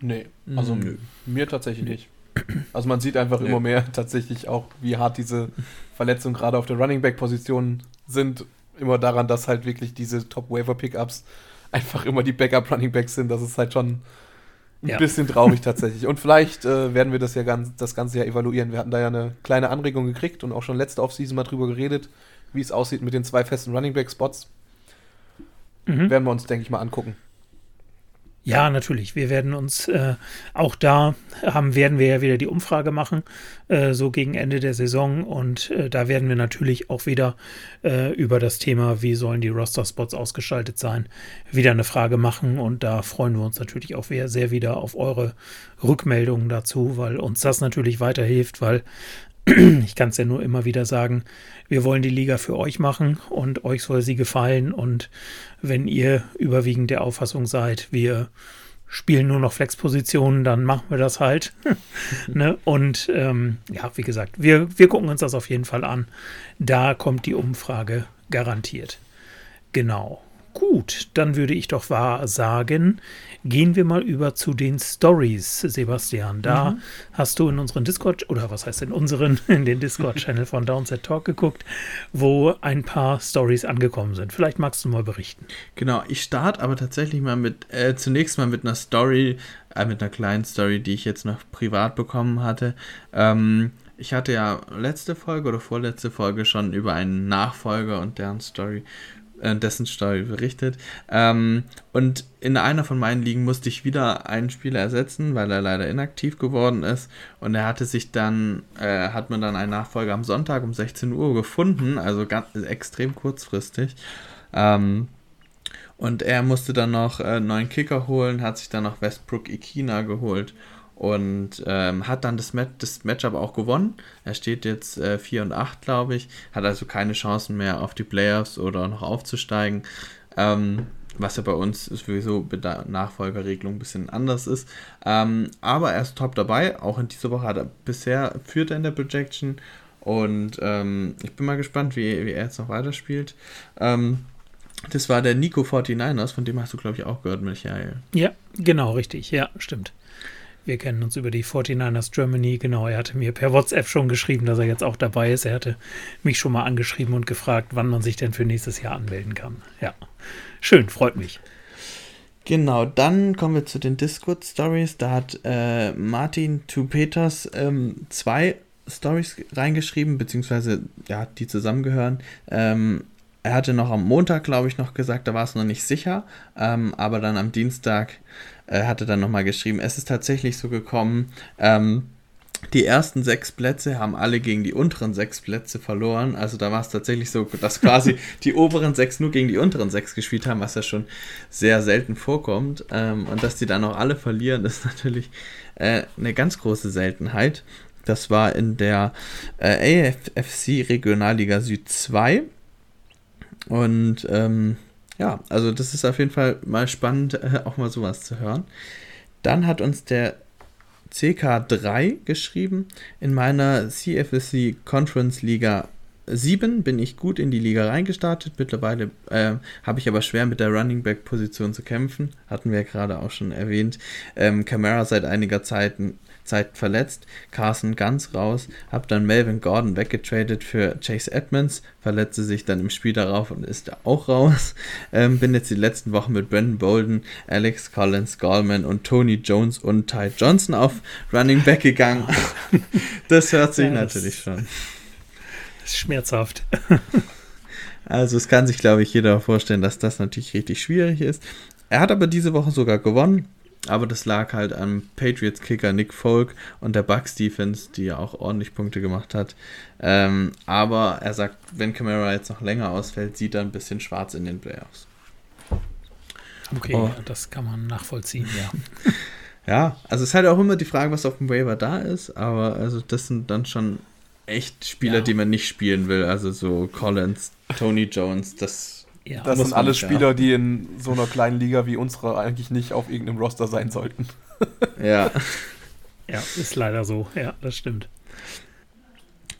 Nee, also mhm. mir tatsächlich nicht. Also man sieht einfach nee. immer mehr tatsächlich auch, wie hart diese Verletzungen gerade auf der Running Back Position sind. Immer daran, dass halt wirklich diese Top Waiver Pickups einfach immer die Backup Running Backs sind. Das ist halt schon ein ja. bisschen traurig tatsächlich. Und vielleicht äh, werden wir das ja ganz, das ganze Jahr evaluieren. Wir hatten da ja eine kleine Anregung gekriegt und auch schon letzte Offseason mal drüber geredet, wie es aussieht mit den zwei festen Running Back Spots. Mhm. Werden wir uns, denke ich mal, angucken. Ja, natürlich. Wir werden uns äh, auch da haben, werden wir ja wieder die Umfrage machen, äh, so gegen Ende der Saison. Und äh, da werden wir natürlich auch wieder äh, über das Thema, wie sollen die Roster-Spots ausgestaltet sein, wieder eine Frage machen. Und da freuen wir uns natürlich auch sehr wieder auf eure Rückmeldungen dazu, weil uns das natürlich weiterhilft, weil ich kann es ja nur immer wieder sagen, wir wollen die Liga für euch machen und euch soll sie gefallen. Und wenn ihr überwiegend der Auffassung seid, wir spielen nur noch Flexpositionen, dann machen wir das halt. ne? Und ähm, ja, wie gesagt, wir, wir gucken uns das auf jeden Fall an. Da kommt die Umfrage garantiert. Genau. Gut, dann würde ich doch wahr sagen, gehen wir mal über zu den Stories, Sebastian. Da mhm. hast du in unseren Discord, oder was heißt in unseren, in den Discord-Channel von Downset Talk geguckt, wo ein paar Stories angekommen sind. Vielleicht magst du mal berichten. Genau, ich starte aber tatsächlich mal mit, äh, zunächst mal mit einer Story, äh, mit einer kleinen Story, die ich jetzt noch privat bekommen hatte. Ähm, ich hatte ja letzte Folge oder vorletzte Folge schon über einen Nachfolger und deren Story dessen Story berichtet. Ähm, und in einer von meinen Ligen musste ich wieder einen Spieler ersetzen, weil er leider inaktiv geworden ist. Und er hatte sich dann, äh, hat man dann einen Nachfolger am Sonntag um 16 Uhr gefunden, also ganz extrem kurzfristig. Ähm, und er musste dann noch äh, neuen Kicker holen, hat sich dann noch Westbrook Ikina geholt und ähm, hat dann das, Mat das Matchup auch gewonnen. Er steht jetzt äh, 4 und 8, glaube ich, hat also keine Chancen mehr auf die Playoffs oder noch aufzusteigen. Ähm, was ja bei uns sowieso mit der Nachfolgerregelung ein bisschen anders ist. Ähm, aber er ist top dabei. Auch in dieser Woche hat er bisher führt er in der Projection. Und ähm, ich bin mal gespannt, wie, wie er jetzt noch weiterspielt. Ähm, das war der Nico 49ers, von dem hast du, glaube ich, auch gehört, Michael. Ja, genau, richtig. Ja, stimmt. Wir kennen uns über die 49ers Germany. Genau, er hatte mir per WhatsApp schon geschrieben, dass er jetzt auch dabei ist. Er hatte mich schon mal angeschrieben und gefragt, wann man sich denn für nächstes Jahr anmelden kann. Ja, schön, freut mich. Genau, dann kommen wir zu den Discord Stories. Da hat äh, Martin to Peters ähm, zwei Stories reingeschrieben, beziehungsweise ja, die zusammengehören. Ähm, er hatte noch am Montag, glaube ich, noch gesagt, da war es noch nicht sicher, ähm, aber dann am Dienstag äh, hatte dann nochmal geschrieben, es ist tatsächlich so gekommen, ähm, die ersten sechs Plätze haben alle gegen die unteren sechs Plätze verloren. Also da war es tatsächlich so, dass quasi die oberen sechs nur gegen die unteren sechs gespielt haben, was ja schon sehr selten vorkommt. Ähm, und dass die dann auch alle verlieren, ist natürlich äh, eine ganz große Seltenheit. Das war in der äh, AFC Regionalliga Süd 2. Und ähm, ja, also das ist auf jeden Fall mal spannend, äh, auch mal sowas zu hören. Dann hat uns der CK3 geschrieben, in meiner CFSC Conference Liga 7 bin ich gut in die Liga reingestartet. Mittlerweile äh, habe ich aber schwer mit der Running Back Position zu kämpfen. Hatten wir ja gerade auch schon erwähnt. Ähm, Camara seit einiger Zeit Zeit verletzt, Carson ganz raus, habe dann Melvin Gordon weggetradet für Chase Edmonds, verletzte sich dann im Spiel darauf und ist auch raus. Ähm, bin jetzt die letzten Wochen mit Brandon Bolden, Alex Collins, Gallman und Tony Jones und Ty Johnson auf Running Back gegangen. das hört sich ja, natürlich schon. Das ist schmerzhaft. Also es kann sich, glaube ich, jeder vorstellen, dass das natürlich richtig schwierig ist. Er hat aber diese Woche sogar gewonnen. Aber das lag halt am Patriots-Kicker Nick Folk und der Bucks Defense, die ja auch ordentlich Punkte gemacht hat. Ähm, aber er sagt, wenn Camara jetzt noch länger ausfällt, sieht er ein bisschen schwarz in den Playoffs. Okay, oh. das kann man nachvollziehen, ja. ja, also es ist halt auch immer die Frage, was auf dem Waiver da ist, aber also das sind dann schon echt Spieler, ja. die man nicht spielen will. Also so Collins, Tony Jones, das ja, das sind alle Spieler, die in so einer kleinen Liga wie unserer eigentlich nicht auf irgendeinem Roster sein sollten. ja. Ja, ist leider so. Ja, das stimmt.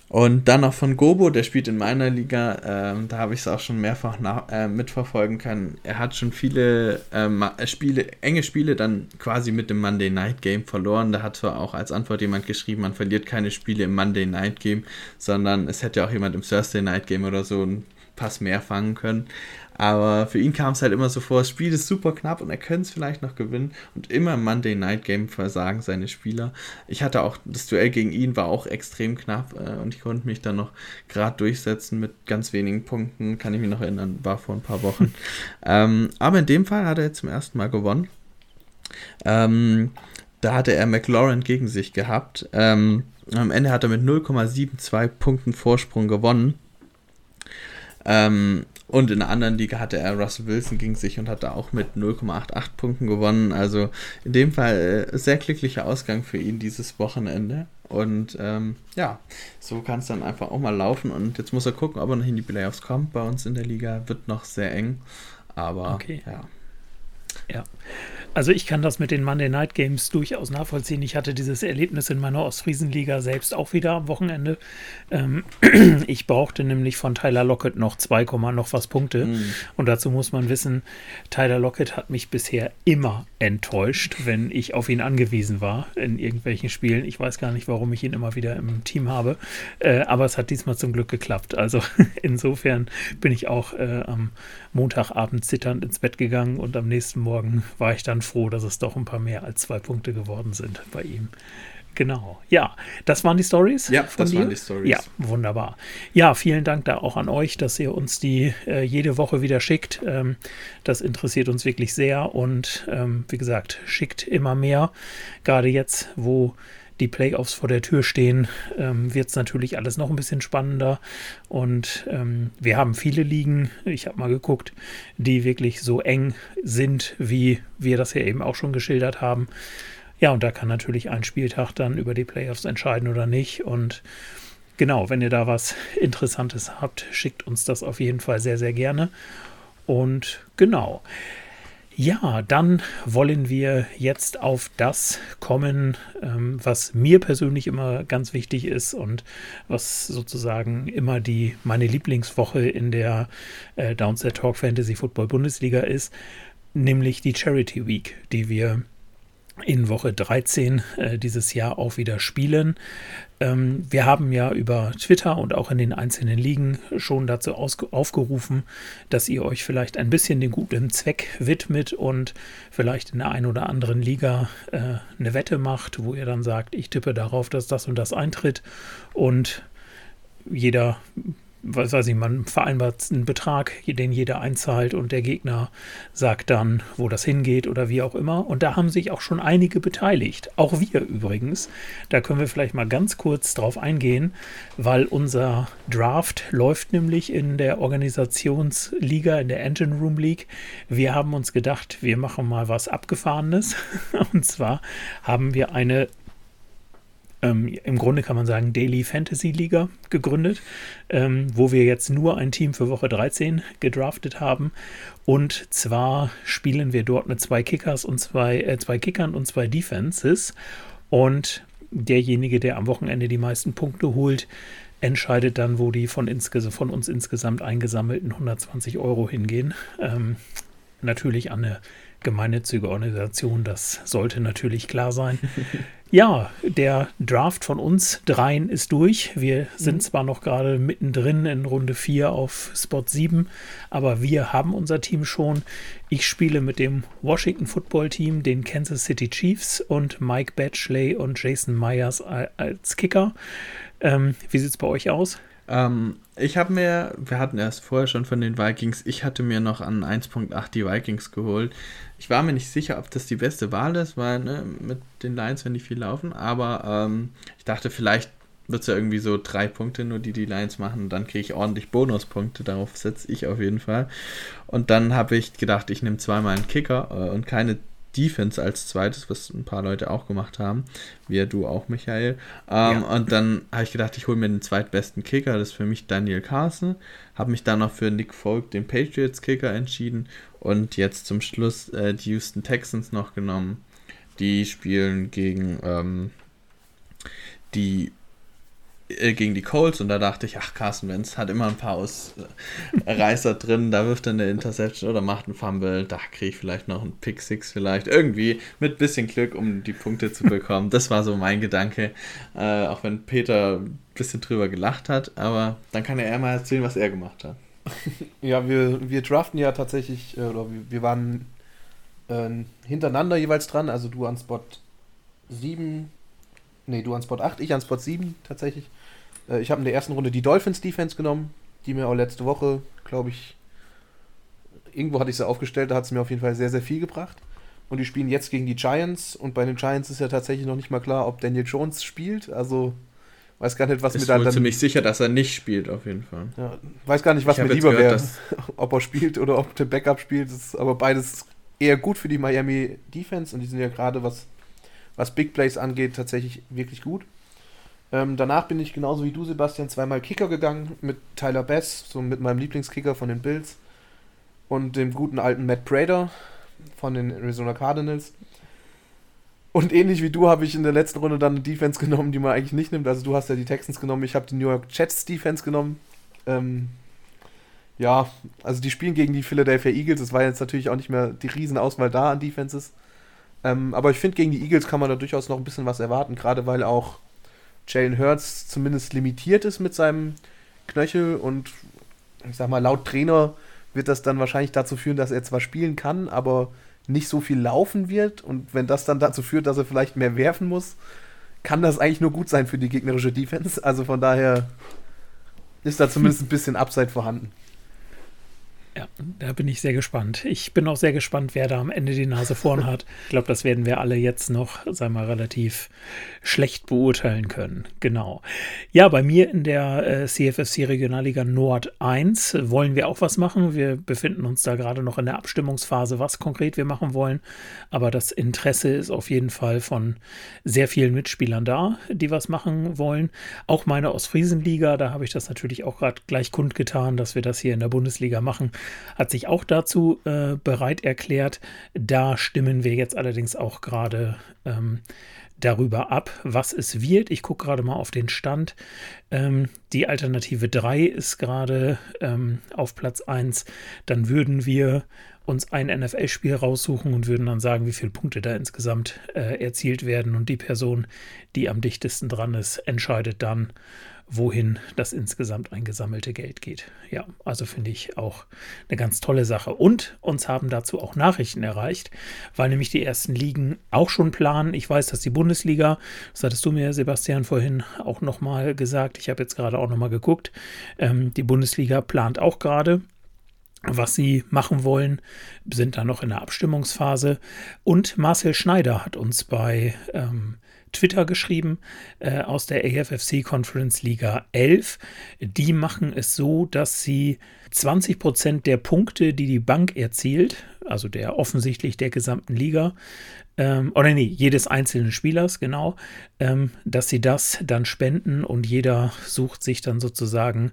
Und dann noch von Gobo, der spielt in meiner Liga. Ähm, da habe ich es auch schon mehrfach nach, äh, mitverfolgen können. Er hat schon viele ähm, äh, Spiele, enge Spiele dann quasi mit dem Monday Night Game verloren. Da hat zwar auch als Antwort jemand geschrieben, man verliert keine Spiele im Monday Night Game, sondern es hätte auch jemand im Thursday Night Game oder so ein Pass mehr fangen können. Aber für ihn kam es halt immer so vor, das Spiel ist super knapp und er könnte es vielleicht noch gewinnen. Und immer im Monday Night Game versagen seine Spieler. Ich hatte auch, das Duell gegen ihn war auch extrem knapp äh, und ich konnte mich dann noch gerade durchsetzen mit ganz wenigen Punkten. Kann ich mich noch erinnern, war vor ein paar Wochen. ähm, aber in dem Fall hat er jetzt zum ersten Mal gewonnen. Ähm, da hatte er McLaurin gegen sich gehabt. Ähm, am Ende hat er mit 0,72 Punkten Vorsprung gewonnen. Ähm, und in einer anderen Liga hatte er Russell Wilson gegen sich und hat da auch mit 0,88 Punkten gewonnen. Also in dem Fall äh, sehr glücklicher Ausgang für ihn dieses Wochenende. Und ähm, ja, so kann es dann einfach auch mal laufen. Und jetzt muss er gucken, ob er noch in die Playoffs kommt. Bei uns in der Liga wird noch sehr eng. Aber Okay. ja. Ja. Also ich kann das mit den Monday Night Games durchaus nachvollziehen. Ich hatte dieses Erlebnis in meiner Ostfriesenliga selbst auch wieder am Wochenende. Ähm, ich brauchte nämlich von Tyler Lockett noch 2, noch was Punkte. Mhm. Und dazu muss man wissen, Tyler Lockett hat mich bisher immer enttäuscht, wenn ich auf ihn angewiesen war in irgendwelchen Spielen. Ich weiß gar nicht, warum ich ihn immer wieder im Team habe. Äh, aber es hat diesmal zum Glück geklappt. Also insofern bin ich auch äh, am Montagabend zitternd ins Bett gegangen und am nächsten Morgen war ich dann froh, dass es doch ein paar mehr als zwei Punkte geworden sind bei ihm. Genau. Ja, das waren die Stories. Ja, das waren die Stories. Ja, wunderbar. Ja, vielen Dank da auch an euch, dass ihr uns die äh, jede Woche wieder schickt. Ähm, das interessiert uns wirklich sehr und ähm, wie gesagt, schickt immer mehr. Gerade jetzt, wo die Playoffs vor der Tür stehen, ähm, wird es natürlich alles noch ein bisschen spannender. Und ähm, wir haben viele Ligen, ich habe mal geguckt, die wirklich so eng sind, wie wir das ja eben auch schon geschildert haben. Ja, und da kann natürlich ein Spieltag dann über die Playoffs entscheiden oder nicht. Und genau, wenn ihr da was Interessantes habt, schickt uns das auf jeden Fall sehr, sehr gerne. Und genau. Ja, dann wollen wir jetzt auf das kommen, ähm, was mir persönlich immer ganz wichtig ist und was sozusagen immer die meine Lieblingswoche in der äh, Downset Talk Fantasy Football Bundesliga ist, nämlich die Charity Week, die wir in Woche 13 äh, dieses Jahr auch wieder spielen. Ähm, wir haben ja über Twitter und auch in den einzelnen Ligen schon dazu aufgerufen, dass ihr euch vielleicht ein bisschen den guten Zweck widmet und vielleicht in der einen oder anderen Liga äh, eine Wette macht, wo ihr dann sagt, ich tippe darauf, dass das und das eintritt und jeder was weiß ich, man vereinbart einen Betrag, den jeder einzahlt und der Gegner sagt dann, wo das hingeht oder wie auch immer. Und da haben sich auch schon einige beteiligt. Auch wir übrigens. Da können wir vielleicht mal ganz kurz drauf eingehen, weil unser Draft läuft nämlich in der Organisationsliga, in der Engine Room League. Wir haben uns gedacht, wir machen mal was Abgefahrenes. Und zwar haben wir eine ähm, im Grunde kann man sagen, Daily Fantasy Liga gegründet, ähm, wo wir jetzt nur ein Team für Woche 13 gedraftet haben. Und zwar spielen wir dort mit zwei Kickers und zwei, äh, zwei Kickern und zwei Defenses. Und derjenige, der am Wochenende die meisten Punkte holt, entscheidet dann, wo die von, von uns insgesamt eingesammelten 120 Euro hingehen. Ähm, natürlich an eine gemeinnützige Organisation, das sollte natürlich klar sein. Ja, der Draft von uns dreien ist durch. Wir sind zwar noch gerade mittendrin in Runde 4 auf Spot 7, aber wir haben unser Team schon. Ich spiele mit dem Washington Football Team, den Kansas City Chiefs und Mike Batchley und Jason Myers als Kicker. Ähm, wie sieht es bei euch aus? Ähm, ich habe mir, wir hatten erst vorher schon von den Vikings, ich hatte mir noch an 1.8 die Vikings geholt. Ich war mir nicht sicher, ob das die beste Wahl ist, weil ne, mit den Lions werden die viel laufen, aber ähm, ich dachte, vielleicht wird es ja irgendwie so drei Punkte, nur die die Lions machen, dann kriege ich ordentlich Bonuspunkte, darauf setze ich auf jeden Fall. Und dann habe ich gedacht, ich nehme zweimal einen Kicker äh, und keine Defense als zweites, was ein paar Leute auch gemacht haben, wie du auch, Michael. Ähm, ja. Und dann habe ich gedacht, ich hole mir den zweitbesten Kicker, das ist für mich Daniel Carson. Habe mich dann noch für Nick Folk, den Patriots-Kicker, entschieden und jetzt zum Schluss äh, die Houston Texans noch genommen. Die spielen gegen ähm, die äh, gegen die Colts und da dachte ich, ach, Carson Wentz hat immer ein paar Ausreißer drin, da wirft er eine Interception oder macht einen Fumble, da kriege ich vielleicht noch einen Pick Six vielleicht, irgendwie mit bisschen Glück, um die Punkte zu bekommen. das war so mein Gedanke, äh, auch wenn Peter ein bisschen drüber gelacht hat, aber dann kann er mal erzählen, was er gemacht hat. Ja, wir, wir draften ja tatsächlich, äh, oder wir, wir waren äh, hintereinander jeweils dran, also du an Spot 7, nee, du an Spot 8, ich an Spot 7 tatsächlich. Äh, ich habe in der ersten Runde die Dolphins Defense genommen, die mir auch letzte Woche, glaube ich, irgendwo hatte ich sie aufgestellt, da hat es mir auf jeden Fall sehr, sehr viel gebracht. Und die spielen jetzt gegen die Giants. Und bei den Giants ist ja tatsächlich noch nicht mal klar, ob Daniel Jones spielt. Also weiß gar nicht, was ist da dann. ziemlich sicher, dass er nicht spielt, auf jeden Fall. Ja, weiß gar nicht, was mir lieber wäre. ob er spielt oder ob der Backup spielt. Ist aber beides eher gut für die Miami Defense. Und die sind ja gerade, was, was Big Plays angeht, tatsächlich wirklich gut. Ähm, danach bin ich genauso wie du, Sebastian, zweimal Kicker gegangen mit Tyler Bass, so mit meinem Lieblingskicker von den Bills und dem guten alten Matt Prater von den Arizona Cardinals. Und ähnlich wie du habe ich in der letzten Runde dann eine Defense genommen, die man eigentlich nicht nimmt. Also du hast ja die Texans genommen, ich habe die New York Jets Defense genommen. Ähm, ja, also die spielen gegen die Philadelphia Eagles. Es war jetzt natürlich auch nicht mehr die Riesenauswahl da an Defenses. Ähm, aber ich finde, gegen die Eagles kann man da durchaus noch ein bisschen was erwarten, gerade weil auch Jalen Hurts zumindest limitiert ist mit seinem Knöchel und ich sag mal, laut Trainer wird das dann wahrscheinlich dazu führen, dass er zwar spielen kann, aber nicht so viel laufen wird. Und wenn das dann dazu führt, dass er vielleicht mehr werfen muss, kann das eigentlich nur gut sein für die gegnerische Defense. Also von daher ist da zumindest ein bisschen Upside vorhanden. Ja, da bin ich sehr gespannt. Ich bin auch sehr gespannt, wer da am Ende die Nase vorn hat. Ich glaube, das werden wir alle jetzt noch, sagen wir mal, relativ schlecht beurteilen können. Genau. Ja, bei mir in der äh, CFFC Regionalliga Nord 1 wollen wir auch was machen. Wir befinden uns da gerade noch in der Abstimmungsphase, was konkret wir machen wollen. Aber das Interesse ist auf jeden Fall von sehr vielen Mitspielern da, die was machen wollen. Auch meine Ostfriesenliga, da habe ich das natürlich auch gerade gleich kundgetan, dass wir das hier in der Bundesliga machen hat sich auch dazu äh, bereit erklärt. Da stimmen wir jetzt allerdings auch gerade ähm, darüber ab, was es wird. Ich gucke gerade mal auf den Stand. Ähm, die Alternative 3 ist gerade ähm, auf Platz 1. Dann würden wir uns ein NFL-Spiel raussuchen und würden dann sagen, wie viele Punkte da insgesamt äh, erzielt werden. Und die Person, die am dichtesten dran ist, entscheidet dann, wohin das insgesamt eingesammelte Geld geht. Ja, also finde ich auch eine ganz tolle Sache. Und uns haben dazu auch Nachrichten erreicht, weil nämlich die ersten Ligen auch schon planen. Ich weiß, dass die Bundesliga, das hattest du mir, Sebastian, vorhin auch nochmal gesagt, ich habe jetzt gerade auch nochmal geguckt, ähm, die Bundesliga plant auch gerade was sie machen wollen, sind da noch in der Abstimmungsphase. Und Marcel Schneider hat uns bei ähm, Twitter geschrieben äh, aus der AFFC Conference Liga 11. Die machen es so, dass sie 20 Prozent der Punkte, die die Bank erzielt, also der offensichtlich der gesamten Liga, ähm, oder nee, jedes einzelnen Spielers, genau, ähm, dass sie das dann spenden und jeder sucht sich dann sozusagen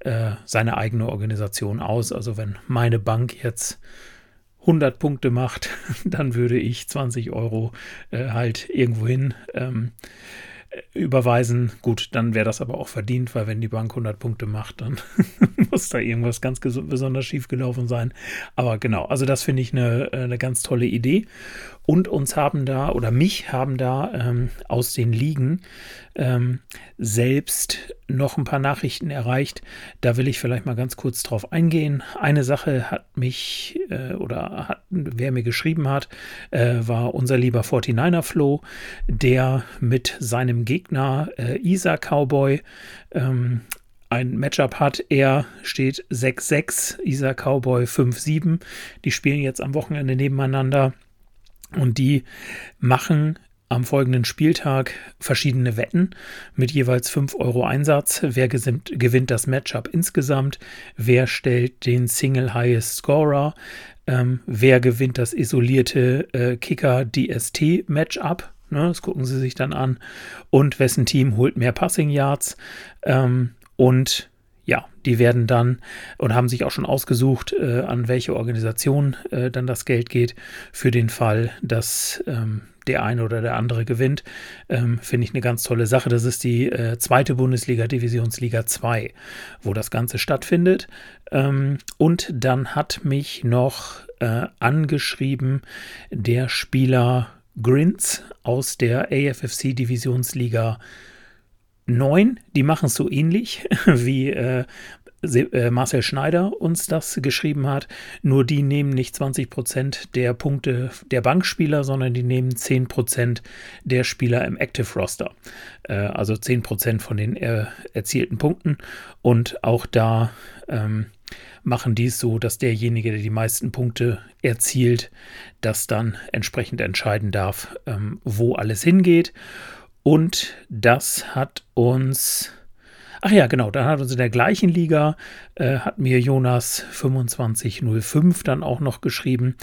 äh, seine eigene Organisation aus. Also wenn meine Bank jetzt 100 Punkte macht, dann würde ich 20 Euro äh, halt irgendwohin ähm, überweisen. Gut, dann wäre das aber auch verdient, weil wenn die Bank 100 Punkte macht, dann muss da irgendwas ganz besonders schief gelaufen sein. Aber genau, also das finde ich eine, eine ganz tolle Idee. Und uns haben da, oder mich haben da ähm, aus den Ligen ähm, selbst noch ein paar Nachrichten erreicht. Da will ich vielleicht mal ganz kurz drauf eingehen. Eine Sache hat mich, äh, oder hat, wer mir geschrieben hat, äh, war unser lieber 49er Flo, der mit seinem Gegner äh, Isa Cowboy ähm, ein Matchup hat. Er steht 6-6, Isa Cowboy 5-7. Die spielen jetzt am Wochenende nebeneinander. Und die machen am folgenden Spieltag verschiedene Wetten mit jeweils 5 Euro Einsatz. Wer gewinnt das Matchup insgesamt? Wer stellt den Single Highest Scorer? Ähm, wer gewinnt das isolierte äh, Kicker-DST-Matchup? Ne, das gucken sie sich dann an. Und wessen Team holt mehr Passing Yards? Ähm, und ja, die werden dann und haben sich auch schon ausgesucht, äh, an welche Organisation äh, dann das Geld geht, für den Fall, dass ähm, der eine oder der andere gewinnt. Ähm, Finde ich eine ganz tolle Sache. Das ist die äh, zweite Bundesliga, Divisionsliga 2, wo das Ganze stattfindet. Ähm, und dann hat mich noch äh, angeschrieben der Spieler Grins aus der AFFC Divisionsliga 2. 9, die machen es so ähnlich wie äh, Marcel Schneider uns das geschrieben hat. Nur die nehmen nicht 20% der Punkte der Bankspieler, sondern die nehmen 10% der Spieler im Active Roster. Äh, also 10% von den äh, erzielten Punkten. Und auch da ähm, machen dies so, dass derjenige, der die meisten Punkte erzielt, das dann entsprechend entscheiden darf, ähm, wo alles hingeht. Und das hat uns Ach ja, genau, dann hat uns in der gleichen Liga, äh, hat mir Jonas 2505 dann auch noch geschrieben.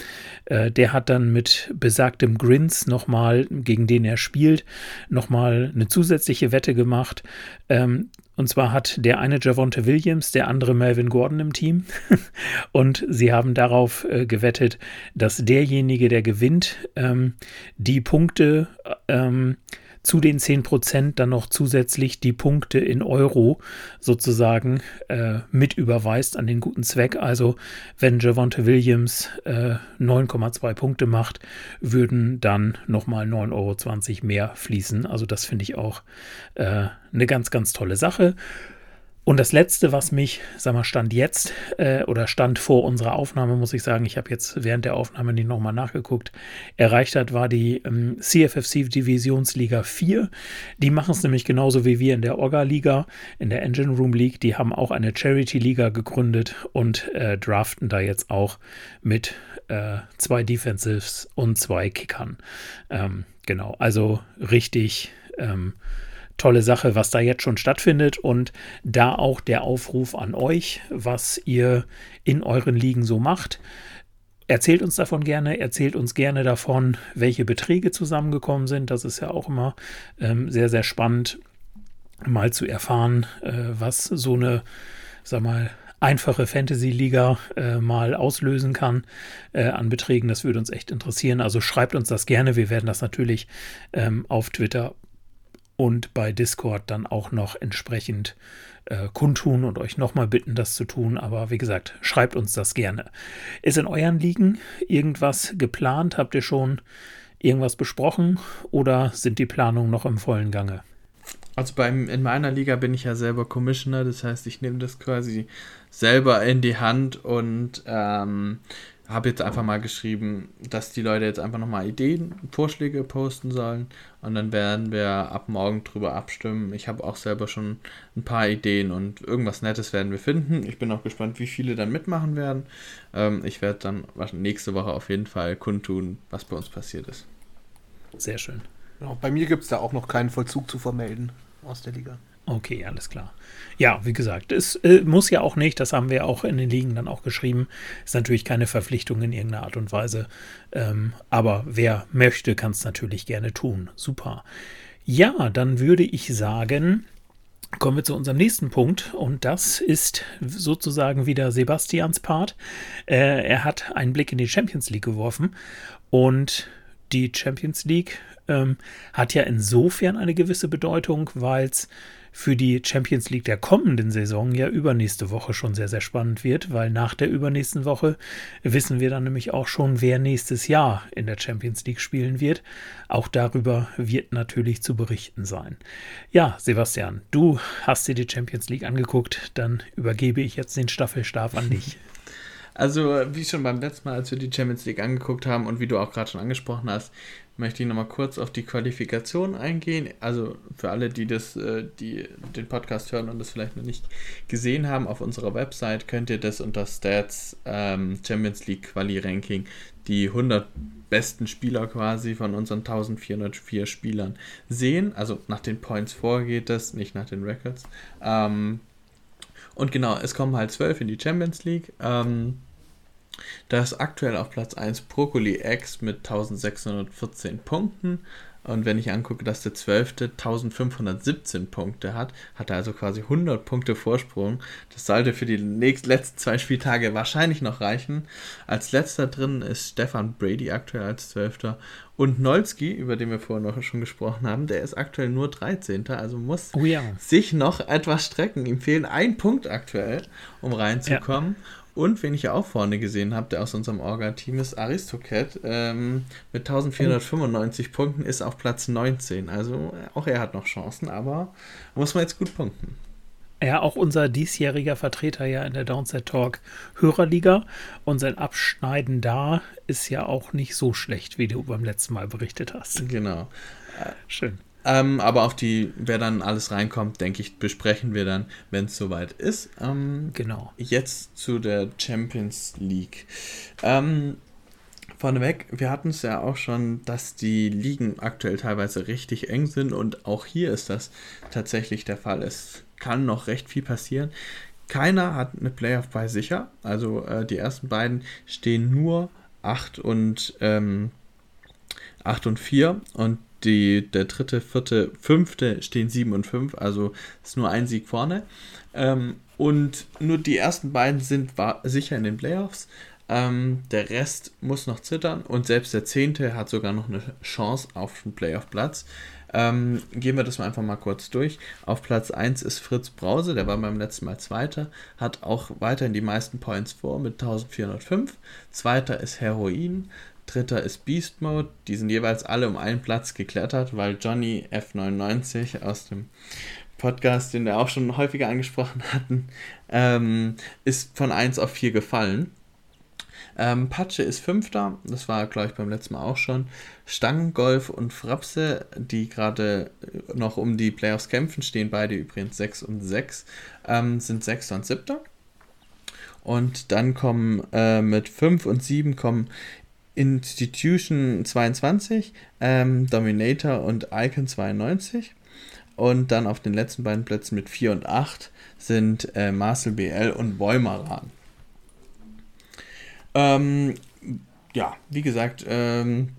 Äh, der hat dann mit besagtem Grins nochmal, gegen den er spielt, nochmal eine zusätzliche Wette gemacht. Ähm, und zwar hat der eine Javonte Williams, der andere Melvin Gordon im Team. und sie haben darauf äh, gewettet, dass derjenige, der gewinnt, ähm, die Punkte ähm, zu den 10% dann noch zusätzlich die Punkte in Euro sozusagen äh, mit überweist an den guten Zweck. Also wenn Javonte Williams äh, 9,2 Punkte macht, würden dann nochmal 9,20 Euro mehr fließen. Also das finde ich auch äh, eine ganz, ganz tolle Sache. Und das letzte, was mich, sag mal, stand jetzt äh, oder stand vor unserer Aufnahme, muss ich sagen, ich habe jetzt während der Aufnahme nicht nochmal nachgeguckt, erreicht hat, war die ähm, CFFC Divisionsliga 4. Die machen es nämlich genauso wie wir in der Orga-Liga, in der Engine Room League. Die haben auch eine Charity-Liga gegründet und äh, draften da jetzt auch mit äh, zwei Defensives und zwei Kickern. Ähm, genau, also richtig. Ähm, tolle Sache, was da jetzt schon stattfindet und da auch der Aufruf an euch, was ihr in euren Ligen so macht. Erzählt uns davon gerne, erzählt uns gerne davon, welche Beträge zusammengekommen sind. Das ist ja auch immer ähm, sehr, sehr spannend, mal zu erfahren, äh, was so eine, sag mal, einfache Fantasy-Liga äh, mal auslösen kann äh, an Beträgen. Das würde uns echt interessieren. Also schreibt uns das gerne. Wir werden das natürlich ähm, auf Twitter und bei Discord dann auch noch entsprechend äh, kundtun und euch nochmal bitten, das zu tun. Aber wie gesagt, schreibt uns das gerne. Ist in euren Ligen irgendwas geplant? Habt ihr schon irgendwas besprochen oder sind die Planungen noch im vollen Gange? Also beim, in meiner Liga bin ich ja selber Commissioner, das heißt, ich nehme das quasi selber in die Hand und ähm, habe jetzt einfach mal geschrieben, dass die Leute jetzt einfach nochmal Ideen, Vorschläge posten sollen und dann werden wir ab morgen drüber abstimmen. Ich habe auch selber schon ein paar Ideen und irgendwas Nettes werden wir finden. Ich bin auch gespannt, wie viele dann mitmachen werden. Ähm, ich werde dann nächste Woche auf jeden Fall kundtun, was bei uns passiert ist. Sehr schön. Genau, bei mir gibt es da auch noch keinen Vollzug zu vermelden aus der Liga. Okay, alles klar. Ja, wie gesagt, es äh, muss ja auch nicht, das haben wir auch in den Ligen dann auch geschrieben, ist natürlich keine Verpflichtung in irgendeiner Art und Weise. Ähm, aber wer möchte, kann es natürlich gerne tun. Super. Ja, dann würde ich sagen, kommen wir zu unserem nächsten Punkt und das ist sozusagen wieder Sebastians Part. Äh, er hat einen Blick in die Champions League geworfen und die Champions League ähm, hat ja insofern eine gewisse Bedeutung, weil es für die Champions League der kommenden Saison ja übernächste Woche schon sehr, sehr spannend wird, weil nach der übernächsten Woche wissen wir dann nämlich auch schon, wer nächstes Jahr in der Champions League spielen wird. Auch darüber wird natürlich zu berichten sein. Ja, Sebastian, du hast dir die Champions League angeguckt, dann übergebe ich jetzt den Staffelstab an dich. Also, wie schon beim letzten Mal, als wir die Champions League angeguckt haben und wie du auch gerade schon angesprochen hast, möchte ich nochmal kurz auf die Qualifikation eingehen. Also für alle, die das, äh, die den Podcast hören und das vielleicht noch nicht gesehen haben, auf unserer Website könnt ihr das unter Stats ähm, Champions League Quali Ranking die 100 besten Spieler quasi von unseren 1404 Spielern sehen. Also nach den Points vorgeht das, nicht nach den Records. Ähm, und genau, es kommen halt 12 in die Champions League. Ähm, da ist aktuell auf Platz 1 Broccoli X mit 1614 Punkten. Und wenn ich angucke, dass der 12. 1517 Punkte hat, hat er also quasi 100 Punkte Vorsprung. Das sollte für die nächst, letzten zwei Spieltage wahrscheinlich noch reichen. Als letzter drin ist Stefan Brady aktuell als 12. Und Nolski, über den wir vorhin noch schon gesprochen haben, der ist aktuell nur 13. Also muss oh ja. sich noch etwas strecken. Ihm fehlen ein Punkt aktuell, um reinzukommen. Ja. Und wen ich ja auch vorne gesehen habe, der aus unserem Orga-Team ist, Aristocat ähm, mit 1495 oh. Punkten ist auf Platz 19. Also auch er hat noch Chancen, aber muss man jetzt gut punkten. Ja, auch unser diesjähriger Vertreter ja in der Downset Talk Hörerliga und sein Abschneiden da ist ja auch nicht so schlecht, wie du beim letzten Mal berichtet hast. Genau. Schön. Ähm, aber auf die, wer dann alles reinkommt, denke ich, besprechen wir dann, wenn es soweit ist. Ähm, genau. Jetzt zu der Champions League. Ähm, vorneweg, wir hatten es ja auch schon, dass die Ligen aktuell teilweise richtig eng sind und auch hier ist das tatsächlich der Fall. Es kann noch recht viel passieren. Keiner hat eine Playoff bei sicher. Also äh, die ersten beiden stehen nur 8 und, ähm, 8 und 4 und die, der dritte, vierte, fünfte stehen 7 und 5, also ist nur ein Sieg vorne. Ähm, und nur die ersten beiden sind sicher in den Playoffs. Ähm, der Rest muss noch zittern und selbst der zehnte hat sogar noch eine Chance auf den Playoff-Platz. Ähm, gehen wir das mal einfach mal kurz durch. Auf Platz 1 ist Fritz Brause, der war beim letzten Mal Zweiter, hat auch weiterhin die meisten Points vor mit 1405. Zweiter ist Heroin, dritter ist Beast Mode, die sind jeweils alle um einen Platz geklettert, weil Johnny F99 aus dem Podcast, den wir auch schon häufiger angesprochen hatten, ähm, ist von 1 auf 4 gefallen. Ähm, Patsche ist Fünfter, das war, glaube ich, beim letzten Mal auch schon. Stangengolf und Frapse, die gerade noch um die Playoffs kämpfen, stehen beide übrigens 6 und 6, ähm, sind Sechster und Siebter. Und dann kommen äh, mit 5 und 7 kommen Institution 22, ähm, Dominator und Icon 92. Und dann auf den letzten beiden Plätzen mit 4 und 8 sind äh, Marcel BL und Bäumeran. Ähm, ja, wie gesagt, ähm,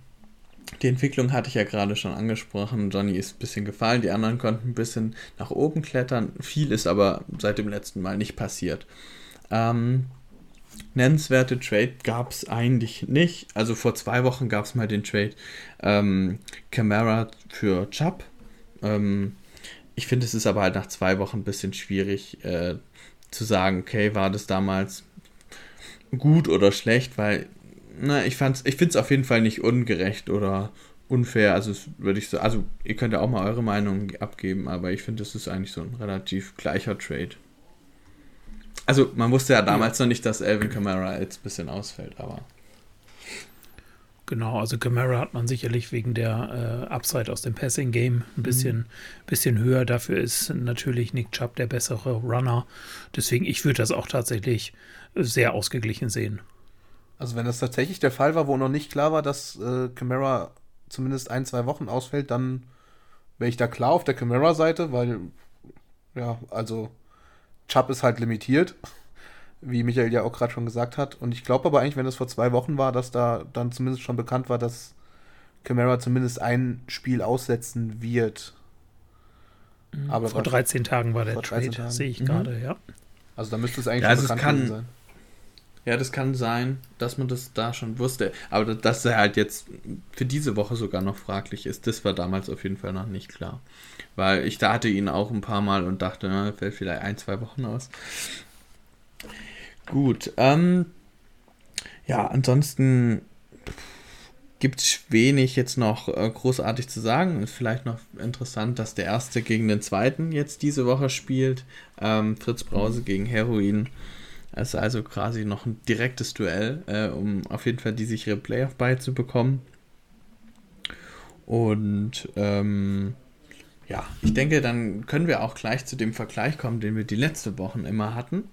die Entwicklung hatte ich ja gerade schon angesprochen. Johnny ist ein bisschen gefallen, die anderen konnten ein bisschen nach oben klettern. Viel ist aber seit dem letzten Mal nicht passiert. Ähm, nennenswerte Trade gab es eigentlich nicht. Also vor zwei Wochen gab es mal den Trade ähm, Camara für Chubb. Ähm, ich finde, es ist aber halt nach zwei Wochen ein bisschen schwierig äh, zu sagen, okay, war das damals gut oder schlecht, weil na, ich fand's, ich finde es auf jeden Fall nicht ungerecht oder unfair. Also würde ich so, also ihr könnt ja auch mal eure Meinung abgeben, aber ich finde, es ist eigentlich so ein relativ gleicher Trade. Also man wusste ja damals ja. noch nicht, dass Elvin Kamara jetzt ein bisschen ausfällt, aber. Genau, also Camara hat man sicherlich wegen der äh, Upside aus dem Passing Game ein mhm. bisschen, mhm. bisschen höher. Dafür ist natürlich Nick Chubb der bessere Runner. Deswegen, ich würde das auch tatsächlich sehr ausgeglichen sehen. Also wenn das tatsächlich der Fall war, wo noch nicht klar war, dass äh, Camara zumindest ein, zwei Wochen ausfällt, dann wäre ich da klar auf der Camara-Seite, weil, ja, also Chubb ist halt limitiert, wie Michael ja auch gerade schon gesagt hat. Und ich glaube aber eigentlich, wenn das vor zwei Wochen war, dass da dann zumindest schon bekannt war, dass Camara zumindest ein Spiel aussetzen wird. Mhm. Aber vor 13 Tagen war der Trade, sehe ich mhm. gerade, ja. Also da müsste es eigentlich ja, also es kann, sein. Ja, das kann sein, dass man das da schon wusste. Aber dass er halt jetzt für diese Woche sogar noch fraglich ist, das war damals auf jeden Fall noch nicht klar. Weil ich da hatte ihn auch ein paar Mal und dachte, na, fällt vielleicht ein, zwei Wochen aus. Gut, ähm, ja, ansonsten gibt es wenig jetzt noch äh, großartig zu sagen. Ist vielleicht noch interessant, dass der erste gegen den zweiten jetzt diese Woche spielt. Ähm, Fritz Brause gegen Heroin. Es ist also quasi noch ein direktes Duell, äh, um auf jeden Fall die sichere Playoff beizubekommen. Und ähm, ja, ich denke, dann können wir auch gleich zu dem Vergleich kommen, den wir die letzte Woche immer hatten.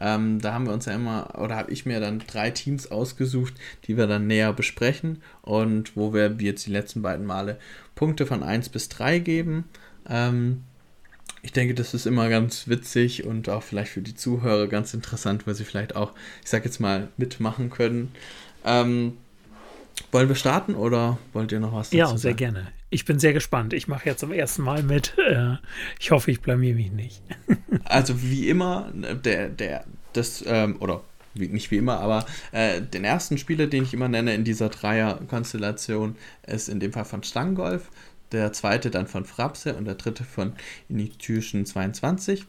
Ähm, da haben wir uns ja immer, oder habe ich mir dann drei Teams ausgesucht, die wir dann näher besprechen und wo wir jetzt die letzten beiden Male Punkte von 1 bis 3 geben. Ähm, ich denke, das ist immer ganz witzig und auch vielleicht für die Zuhörer ganz interessant, weil sie vielleicht auch, ich sag jetzt mal, mitmachen können. Ähm, wollen wir starten oder wollt ihr noch was dazu Ja, sehr sagen? gerne. Ich bin sehr gespannt. Ich mache ja zum ersten Mal mit. Äh, ich hoffe, ich blamier mich nicht. also wie immer, der, der, das, ähm, oder wie, nicht wie immer, aber äh, den ersten Spieler, den ich immer nenne in dieser Dreier-Konstellation, ist in dem Fall von Stangolf, der zweite dann von Frapse und der dritte von Intuition 22.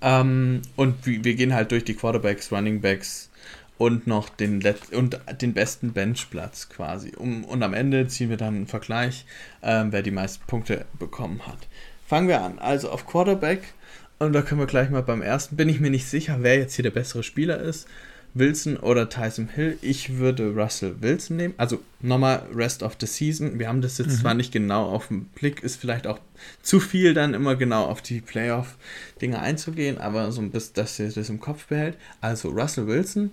Ähm, und wir, gehen halt durch die Quarterbacks, Running Backs, und noch den, Let und den besten Benchplatz quasi. Um, und am Ende ziehen wir dann einen Vergleich, ähm, wer die meisten Punkte bekommen hat. Fangen wir an. Also auf Quarterback, und da können wir gleich mal beim ersten, bin ich mir nicht sicher, wer jetzt hier der bessere Spieler ist. Wilson oder Tyson Hill. Ich würde Russell Wilson nehmen. Also nochmal Rest of the Season. Wir haben das jetzt mhm. zwar nicht genau auf den Blick, ist vielleicht auch zu viel dann immer genau auf die Playoff-Dinge einzugehen, aber so ein bisschen, dass ihr das im Kopf behält. Also Russell Wilson,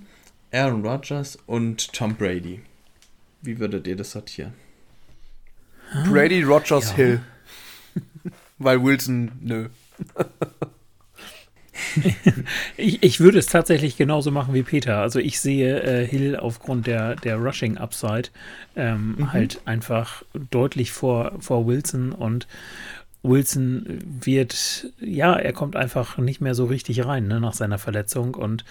Aaron Rodgers und Tom Brady. Wie würdet ihr das sortieren? Brady, Rodgers, ja. Hill. Weil Wilson, nö. ich, ich würde es tatsächlich genauso machen wie Peter. Also ich sehe äh, Hill aufgrund der, der Rushing Upside ähm, mhm. halt einfach deutlich vor, vor Wilson und Wilson wird, ja, er kommt einfach nicht mehr so richtig rein ne, nach seiner Verletzung und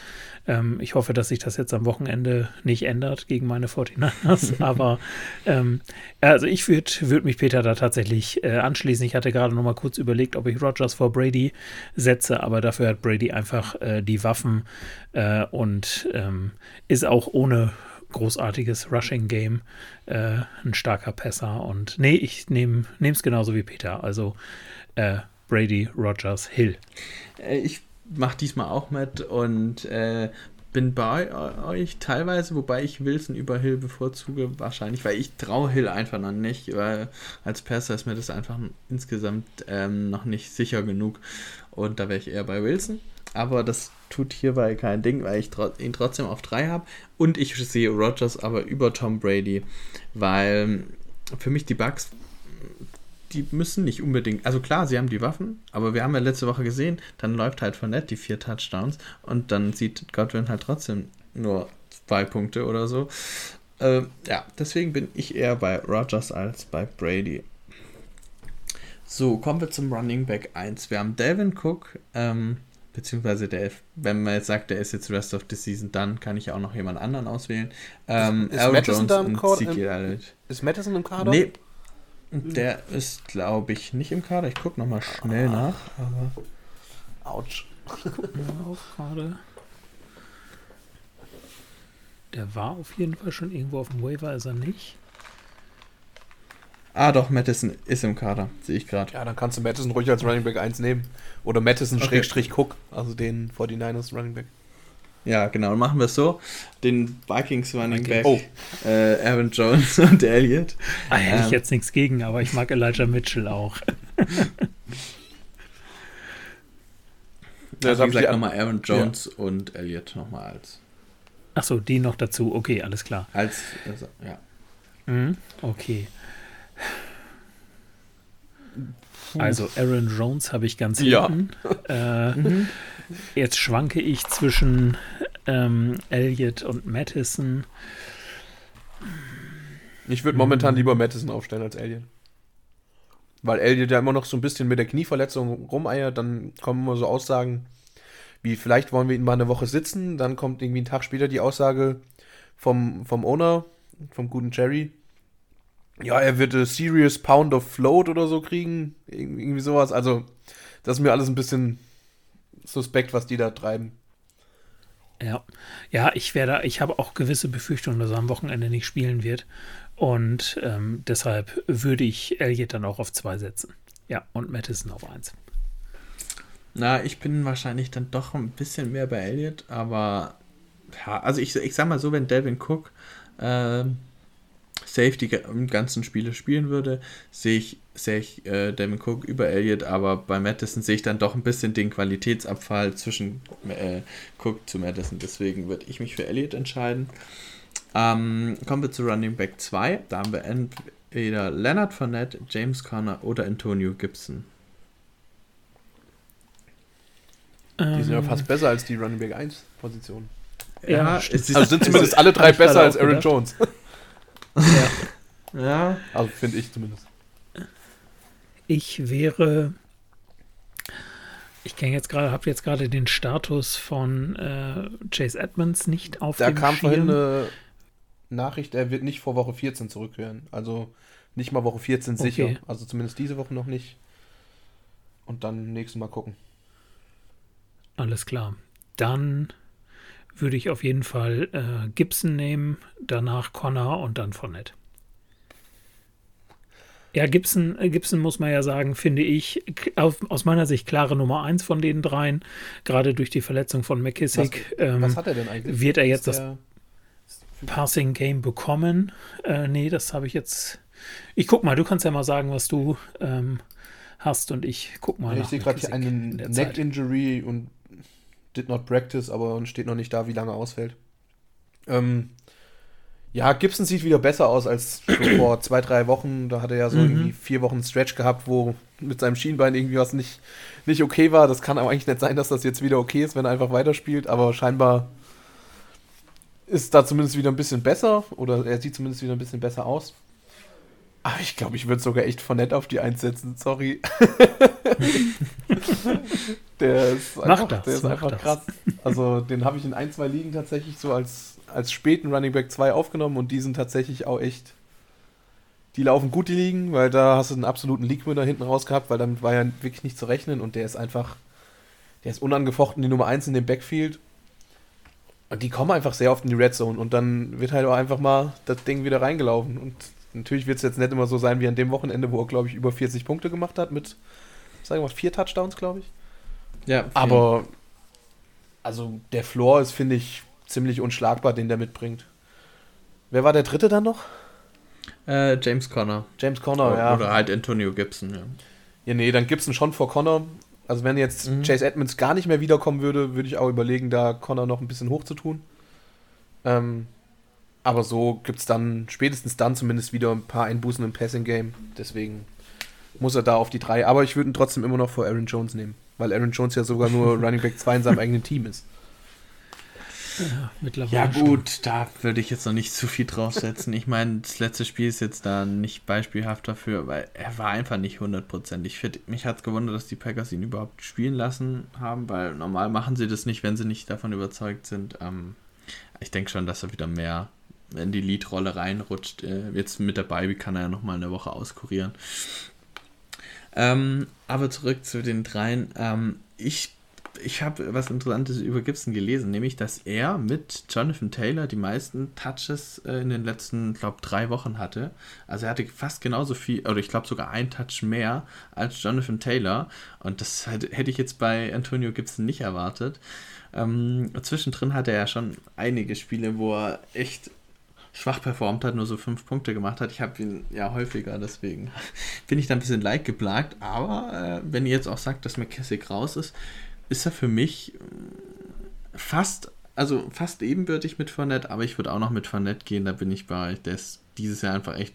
ähm, ich hoffe, dass sich das jetzt am Wochenende nicht ändert gegen meine 49ers, aber ähm, also ich würde würd mich Peter da tatsächlich äh, anschließen. Ich hatte gerade noch mal kurz überlegt, ob ich Rogers vor Brady setze, aber dafür hat Brady einfach äh, die Waffen äh, und ähm, ist auch ohne großartiges Rushing-Game, äh, ein starker Passer. Und nee, ich nehme es genauso wie Peter. Also äh, Brady, Rogers, Hill. Äh, ich mache diesmal auch mit und äh, bin bei euch teilweise, wobei ich Wilson über Hill bevorzuge, wahrscheinlich, weil ich traue Hill einfach noch nicht, weil als Passer ist mir das einfach insgesamt ähm, noch nicht sicher genug und da wäre ich eher bei Wilson. Aber das tut hierbei kein Ding, weil ich ihn trotzdem auf 3 habe. Und ich sehe Rogers aber über Tom Brady, weil für mich die Bugs, die müssen nicht unbedingt, also klar, sie haben die Waffen, aber wir haben ja letzte Woche gesehen, dann läuft halt von Nett die vier Touchdowns und dann sieht Godwin halt trotzdem nur zwei Punkte oder so. Äh, ja, deswegen bin ich eher bei Rogers als bei Brady. So, kommen wir zum Running Back 1. Wir haben Delvin Cook, ähm, beziehungsweise der, wenn man jetzt sagt, der ist jetzt Rest of the Season, dann kann ich auch noch jemand anderen auswählen. Ähm, ist, ist Aaron Jones da im Kader? Ist Madison im Kader? Nee, der ist, glaube ich, nicht im Kader. Ich gucke nochmal schnell ah. nach. Aber Autsch. Ich gucke mal auf gerade. Der war auf jeden Fall schon irgendwo auf dem Waiver, ist er nicht. Ah, doch, Madison ist im Kader, sehe ich gerade. Ja, dann kannst du Madison ruhig als Running Back 1 nehmen. Oder Madison okay. Schrägstrich Cook, also den 49ers Running Back. Ja, genau, machen wir es so. Den Vikings Running Back, oh. äh, Aaron Jones und Elliott. Ah, hätte ähm, ich jetzt nichts gegen, aber ich mag Elijah Mitchell auch. ja, also, wie gesagt, nochmal Aaron Jones ja. und Elliott nochmal als. Achso, die noch dazu, okay, alles klar. Als, also, ja. Mhm, okay. Also Aaron Jones habe ich ganz hinten. Ja. Äh, mhm. Jetzt schwanke ich zwischen ähm, Elliott und Madison. Ich würde momentan lieber Madison aufstellen als Elliott. Weil Elliott ja immer noch so ein bisschen mit der Knieverletzung rumeiert, dann kommen immer so Aussagen, wie vielleicht wollen wir ihn mal eine Woche sitzen, dann kommt irgendwie ein Tag später die Aussage vom, vom Owner, vom guten Jerry, ja, er wird a Serious Pound of Float oder so kriegen. Irgendwie sowas. Also, das ist mir alles ein bisschen suspekt, was die da treiben. Ja, ja, ich werde, ich habe auch gewisse Befürchtungen, dass er am Wochenende nicht spielen wird. Und ähm, deshalb würde ich Elliot dann auch auf zwei setzen. Ja, und Madison auf eins. Na, ich bin wahrscheinlich dann doch ein bisschen mehr bei Elliot, aber ja, also ich, ich sag mal so, wenn Delvin Cook äh, safe die ganzen Spiele spielen würde, sehe ich, sehe ich äh, Devin Cook über Elliott, aber bei Madison sehe ich dann doch ein bisschen den Qualitätsabfall zwischen äh, Cook zu Madison. Deswegen würde ich mich für Elliott entscheiden. Ähm, kommen wir zu Running Back 2. Da haben wir entweder Leonard Fournette, James Conner oder Antonio Gibson. Die sind ja fast besser als die Running Back 1 Position. Ja, ja also sind zumindest alle drei besser als Aaron Jones. Ja. ja. Also finde ich zumindest. Ich wäre. Ich kenne jetzt gerade, habe jetzt gerade den Status von äh, Chase Edmonds nicht auf da dem Da kam Schirm. vorhin eine Nachricht, er wird nicht vor Woche 14 zurückkehren. Also nicht mal Woche 14 okay. sicher. Also zumindest diese Woche noch nicht. Und dann nächstes Mal gucken. Alles klar. Dann würde ich auf jeden Fall äh, Gibson nehmen, danach Connor und dann Fournette. Ja, Gibson, Gibson muss man ja sagen, finde ich, auf, aus meiner Sicht klare Nummer eins von den dreien. Gerade durch die Verletzung von McKissick. Was, ähm, was hat er denn eigentlich? Wird er jetzt das Passing Game bekommen? Äh, nee, das habe ich jetzt. Ich guck mal, du kannst ja mal sagen, was du ähm, hast und ich guck mal. Ich sehe gerade hier einen Neck Injury und did not practice, aber steht noch nicht da, wie lange ausfällt. Ähm, ja, Gibson sieht wieder besser aus als vor zwei, drei Wochen. Da hat er ja so mhm. irgendwie vier Wochen Stretch gehabt, wo mit seinem Schienbein irgendwie was nicht, nicht okay war. Das kann aber eigentlich nicht sein, dass das jetzt wieder okay ist, wenn er einfach weiterspielt. Aber scheinbar ist da zumindest wieder ein bisschen besser. Oder er sieht zumindest wieder ein bisschen besser aus. Aber ich glaube, ich würde sogar echt von nett auf die einsetzen. Sorry. der ist einfach, das, der ist einfach krass. Also den habe ich in ein, zwei Ligen tatsächlich so als als späten Running Back 2 aufgenommen und die sind tatsächlich auch echt. Die laufen gut, die liegen, weil da hast du einen absoluten League-Winner hinten raus gehabt, weil damit war ja wirklich nicht zu rechnen und der ist einfach. Der ist unangefochten die Nummer 1 in dem Backfield. Und die kommen einfach sehr oft in die Red Zone und dann wird halt auch einfach mal das Ding wieder reingelaufen. Und natürlich wird es jetzt nicht immer so sein wie an dem Wochenende, wo er, glaube ich, über 40 Punkte gemacht hat mit, sagen wir mal, vier Touchdowns, glaube ich. Ja. Vier. Aber, also der Floor ist, finde ich, ziemlich unschlagbar, den der mitbringt. Wer war der dritte dann noch? Äh, James Conner. James Conner, oder, ja. Oder halt Antonio Gibson, ja. Ja, nee, dann Gibson schon vor Conner. Also wenn jetzt mhm. Chase Edmonds gar nicht mehr wiederkommen würde, würde ich auch überlegen, da Conner noch ein bisschen hoch zu tun. Ähm, aber so gibt es dann spätestens dann zumindest wieder ein paar Einbußen im Passing-Game. Deswegen muss er da auf die drei. Aber ich würde ihn trotzdem immer noch vor Aaron Jones nehmen, weil Aaron Jones ja sogar nur Running Back 2 in seinem eigenen Team ist. Ja, mittlerweile. Ja, gut, schon. da würde ich jetzt noch nicht zu viel draufsetzen. ich meine, das letzte Spiel ist jetzt da nicht beispielhaft dafür, weil er war einfach nicht hundertprozentig fit. Mich hat es gewundert, dass die Packers ihn überhaupt spielen lassen haben, weil normal machen sie das nicht, wenn sie nicht davon überzeugt sind. Ähm, ich denke schon, dass er wieder mehr in die Lead-Rolle reinrutscht. Äh, jetzt mit dabei, wie kann er ja nochmal eine Woche auskurieren. Ähm, aber zurück zu den dreien. Ähm, ich ich habe was Interessantes über Gibson gelesen, nämlich, dass er mit Jonathan Taylor die meisten Touches äh, in den letzten, glaube drei Wochen hatte. Also er hatte fast genauso viel, oder ich glaube sogar ein Touch mehr als Jonathan Taylor. Und das hätte ich jetzt bei Antonio Gibson nicht erwartet. Ähm, zwischendrin hatte er ja schon einige Spiele, wo er echt schwach performt hat, nur so fünf Punkte gemacht hat. Ich habe ihn ja häufiger, deswegen bin ich da ein bisschen leid geplagt. Aber äh, wenn ihr jetzt auch sagt, dass McKessick raus ist, ist er für mich fast, also fast ebenbürtig mit Fournette, aber ich würde auch noch mit Fournette gehen, da bin ich bei Der ist dieses Jahr einfach echt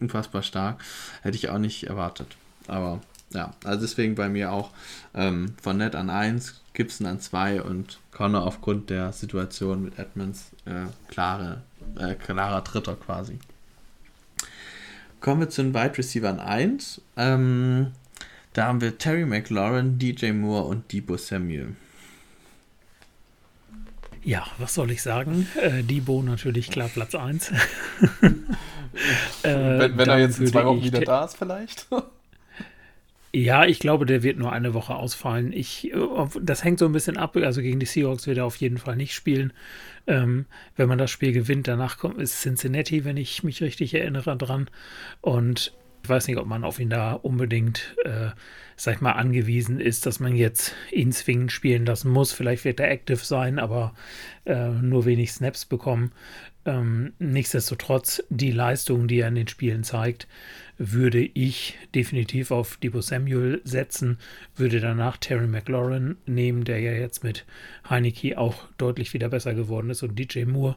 unfassbar stark. Hätte ich auch nicht erwartet. Aber ja, also deswegen bei mir auch ähm, Fournette an 1, Gibson an 2 und Connor aufgrund der Situation mit Edmonds äh, klare, äh, klarer Dritter quasi. Kommen wir zu den Wide Receivers 1. Ähm, da haben wir Terry McLaurin, DJ Moore und Debo Samuel. Ja, was soll ich sagen? Äh, Debo natürlich klar Platz 1. äh, wenn, wenn er jetzt in zwei Wochen wieder da ist, vielleicht. Ja, ich glaube, der wird nur eine Woche ausfallen. Ich, äh, das hängt so ein bisschen ab. Also gegen die Seahawks wird er auf jeden Fall nicht spielen. Ähm, wenn man das Spiel gewinnt, danach kommt ist Cincinnati, wenn ich mich richtig erinnere dran. Und ich weiß nicht, ob man auf ihn da unbedingt, äh, sag ich mal, angewiesen ist, dass man jetzt ihn zwingend spielen lassen muss. Vielleicht wird er active sein, aber äh, nur wenig Snaps bekommen. Ähm, nichtsdestotrotz, die Leistung, die er in den Spielen zeigt, würde ich definitiv auf Debo Samuel setzen, würde danach Terry McLaurin nehmen, der ja jetzt mit Heineke auch deutlich wieder besser geworden ist und DJ Moore,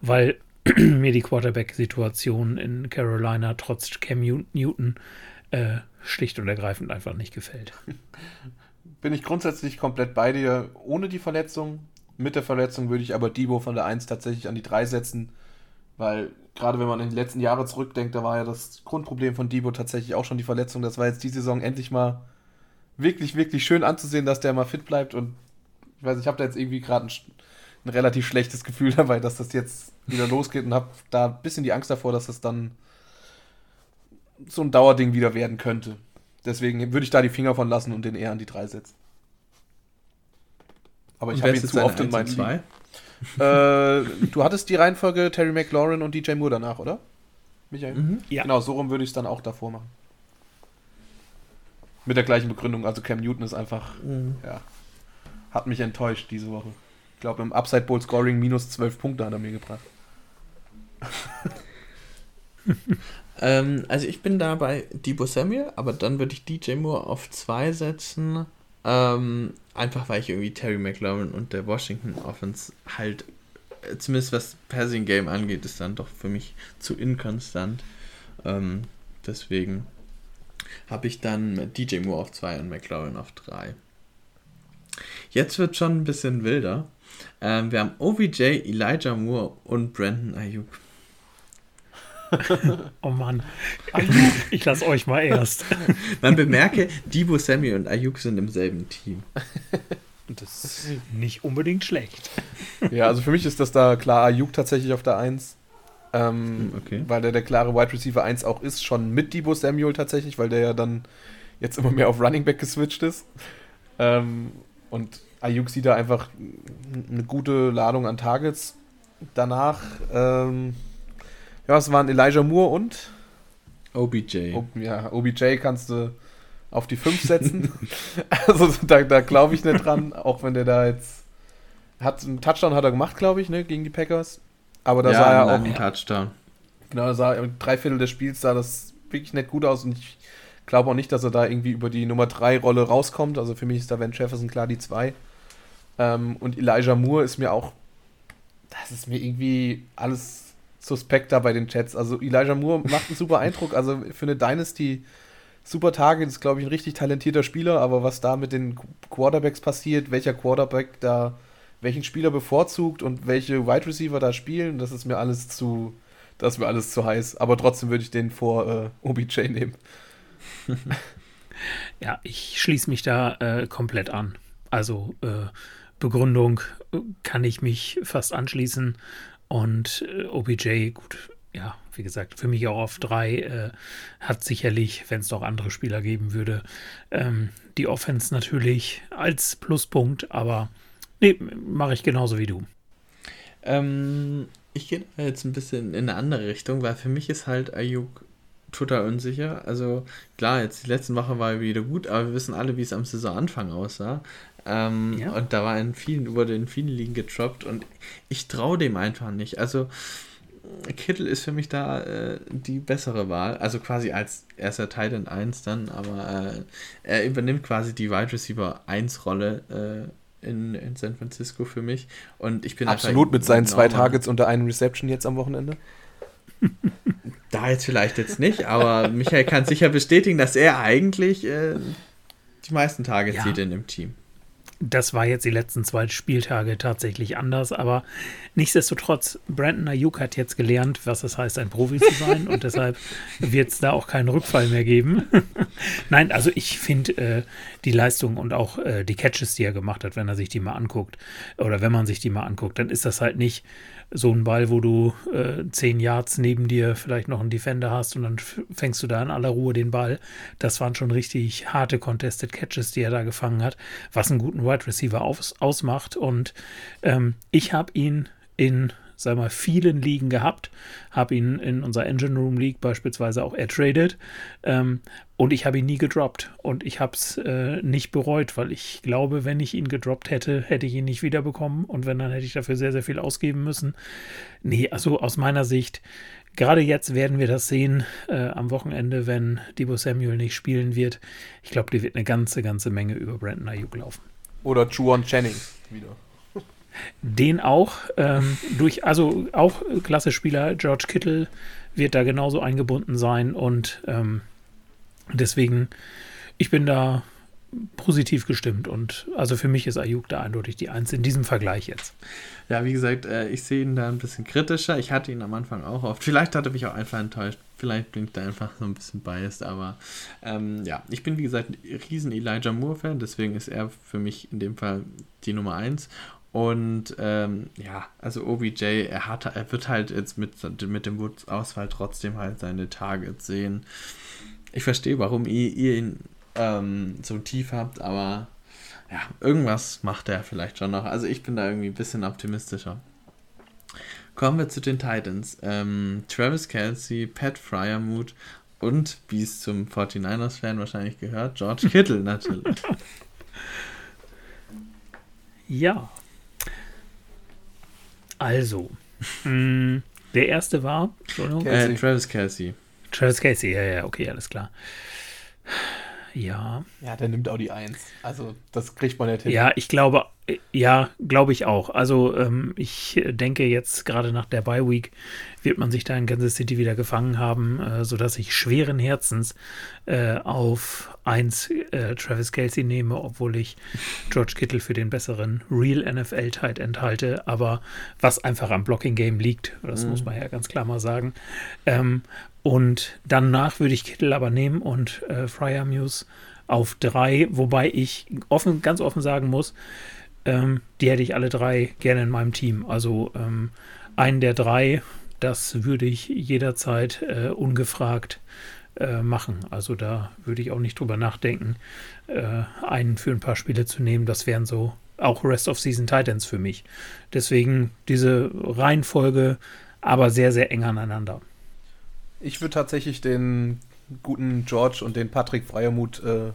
weil mir die Quarterback-Situation in Carolina trotz Cam Newton äh, schlicht und ergreifend einfach nicht gefällt. Bin ich grundsätzlich komplett bei dir, ohne die Verletzung. Mit der Verletzung würde ich aber Debo von der 1 tatsächlich an die 3 setzen, weil gerade wenn man in die letzten Jahre zurückdenkt, da war ja das Grundproblem von Debo tatsächlich auch schon die Verletzung. Das war jetzt die Saison endlich mal wirklich, wirklich schön anzusehen, dass der mal fit bleibt und ich weiß, ich habe da jetzt irgendwie gerade ein, ein relativ schlechtes Gefühl dabei, dass das jetzt wieder losgeht und habe da ein bisschen die Angst davor, dass das dann so ein Dauerding wieder werden könnte. Deswegen würde ich da die Finger von lassen und den eher an die 3 setzen. Aber ich habe ihn zu oft in meinen zwei. äh, du hattest die Reihenfolge Terry McLaurin und DJ Moore danach, oder? Michael? Mhm. Ja. Genau, so rum würde ich es dann auch davor machen. Mit der gleichen Begründung. Also Cam Newton ist einfach, mhm. ja, hat mich enttäuscht diese Woche. Ich glaube, im Upside Bowl Scoring minus 12 Punkte hat er mir gebracht. ähm, also ich bin da bei Debo Samuel, aber dann würde ich DJ Moore auf 2 setzen. Ähm, einfach weil ich irgendwie Terry McLaurin und der Washington Offense halt, äh, zumindest was Passing Game angeht, ist dann doch für mich zu inkonstant. Ähm, deswegen habe ich dann DJ Moore auf 2 und McLaurin auf 3. Jetzt wird schon ein bisschen wilder. Ähm, wir haben OBJ, Elijah Moore und Brandon Ayuk. oh Mann. Ich lasse euch mal erst. Man bemerke, Divo, Sammy und Ayuk sind im selben Team. Das ist nicht unbedingt schlecht. Ja, also für mich ist das da klar Ayuk tatsächlich auf der 1. Ähm, okay. Weil der der klare Wide Receiver 1 auch ist, schon mit Debo Samuel tatsächlich, weil der ja dann jetzt immer mehr auf Running Back geswitcht ist. Ähm, und Ayuk sieht da einfach eine gute Ladung an Targets. Danach ähm, ja, es waren Elijah Moore und OBJ. O, ja, OBJ kannst du auf die 5 setzen. also da, da glaube ich nicht dran, auch wenn der da jetzt hat einen Touchdown hat er gemacht, glaube ich, ne, gegen die Packers. Aber da ja, sah er auch einen Touchdown. Genau, da sah drei Viertel des Spiels sah das wirklich nicht gut aus und ich glaube auch nicht, dass er da irgendwie über die Nummer 3 Rolle rauskommt. Also für mich ist da Van Jefferson klar die 2. Ähm, und Elijah Moore ist mir auch das ist mir irgendwie alles suspekter bei den Chats. Also Elijah Moore macht einen super Eindruck. Also für eine Dynasty super Target, ist glaube ich ein richtig talentierter Spieler, aber was da mit den Quarterbacks passiert, welcher Quarterback da welchen Spieler bevorzugt und welche Wide Receiver da spielen, das ist mir alles zu das ist mir alles zu heiß. Aber trotzdem würde ich den vor äh, OBJ nehmen. ja, ich schließe mich da äh, komplett an. Also äh, Begründung äh, kann ich mich fast anschließen. Und äh, OBJ, gut, ja, wie gesagt, für mich auch auf drei, äh, hat sicherlich, wenn es noch andere Spieler geben würde, ähm, die Offense natürlich als Pluspunkt, aber nee, mache ich genauso wie du. Ähm, ich gehe jetzt ein bisschen in eine andere Richtung, weil für mich ist halt Ayuk total unsicher. Also klar, jetzt die letzte Woche war er wieder gut, aber wir wissen alle, wie es am Saisonanfang aussah. Ähm, ja. Und da war in vielen, wurde in vielen Ligen getroppt und ich traue dem einfach nicht. Also Kittel ist für mich da äh, die bessere Wahl. Also quasi als erster Titan 1 dann, aber äh, er übernimmt quasi die Wide Receiver 1 Rolle äh, in, in San Francisco für mich. Und ich bin absolut mit seinen zwei Targets unter einem Reception jetzt am Wochenende. Da jetzt vielleicht jetzt nicht, aber Michael kann sicher bestätigen, dass er eigentlich äh, die meisten Tage ja. zieht in dem Team das war jetzt die letzten zwei Spieltage tatsächlich anders, aber nichtsdestotrotz, Brandon Ayuk hat jetzt gelernt, was es heißt, ein Profi zu sein und deshalb wird es da auch keinen Rückfall mehr geben. Nein, also ich finde äh, die Leistung und auch äh, die Catches, die er gemacht hat, wenn er sich die mal anguckt oder wenn man sich die mal anguckt, dann ist das halt nicht so ein Ball, wo du äh, zehn Yards neben dir vielleicht noch einen Defender hast und dann fängst du da in aller Ruhe den Ball. Das waren schon richtig harte Contested Catches, die er da gefangen hat, was einen guten Wide Receiver aus, ausmacht. Und ähm, ich habe ihn in sag mal, vielen Ligen gehabt, habe ihn in unserer Engine Room League beispielsweise auch ertradet ähm, und ich habe ihn nie gedroppt und ich habe es äh, nicht bereut, weil ich glaube, wenn ich ihn gedroppt hätte, hätte ich ihn nicht wiederbekommen und wenn, dann hätte ich dafür sehr, sehr viel ausgeben müssen. Nee, also aus meiner Sicht, gerade jetzt werden wir das sehen äh, am Wochenende, wenn Debo Samuel nicht spielen wird. Ich glaube, die wird eine ganze, ganze Menge über Brandon Ayuk laufen. Oder Juan Channing wieder. Den auch ähm, durch, also auch klasse Spieler, George Kittle wird da genauso eingebunden sein und ähm, deswegen, ich bin da positiv gestimmt und also für mich ist Ayuk da eindeutig die Eins in diesem Vergleich jetzt. Ja, wie gesagt, äh, ich sehe ihn da ein bisschen kritischer. Ich hatte ihn am Anfang auch oft. Vielleicht hat er mich auch einfach enttäuscht. Vielleicht blinkt er einfach so ein bisschen biased, aber ähm, ja, ich bin wie gesagt ein riesen Elijah Moore-Fan, deswegen ist er für mich in dem Fall die Nummer 1 und ähm, ja, also OBJ, er hat, er wird halt jetzt mit, mit dem Woods-Ausfall trotzdem halt seine Targets sehen. Ich verstehe, warum ihr, ihr ihn ähm, so tief habt, aber ja, irgendwas macht er vielleicht schon noch. Also ich bin da irgendwie ein bisschen optimistischer. Kommen wir zu den Titans. Ähm, Travis Kelsey, Pat Fryermuth Und, wie es zum 49ers-Fan wahrscheinlich gehört, George Kittle natürlich. Ja. Also, mh, mm, der erste war, Entschuldigung. Äh, Travis Kelsey. Travis Casey, ja, ja, okay, alles klar. Ja. Ja, der nimmt auch die Eins. Also, das kriegt man ja hin. Ja, ich glaube, ja, glaube ich auch. Also, ähm, ich denke jetzt gerade nach der Bye Week wird man sich da in Kansas City wieder gefangen haben, äh, sodass ich schweren Herzens äh, auf 1 äh, Travis Kelsey nehme, obwohl ich George Kittle für den besseren Real NFL Tight enthalte. Aber was einfach am Blocking Game liegt, das mhm. muss man ja ganz klar mal sagen. Ähm, und danach würde ich Kittel aber nehmen und äh, Fryer Muse auf drei, wobei ich offen, ganz offen sagen muss, ähm, die hätte ich alle drei gerne in meinem Team. Also ähm, einen der drei, das würde ich jederzeit äh, ungefragt äh, machen. Also da würde ich auch nicht drüber nachdenken, äh, einen für ein paar Spiele zu nehmen. Das wären so auch Rest of Season Titans für mich. Deswegen diese Reihenfolge, aber sehr, sehr eng aneinander. Ich würde tatsächlich den guten George und den Patrick Freiermuth äh,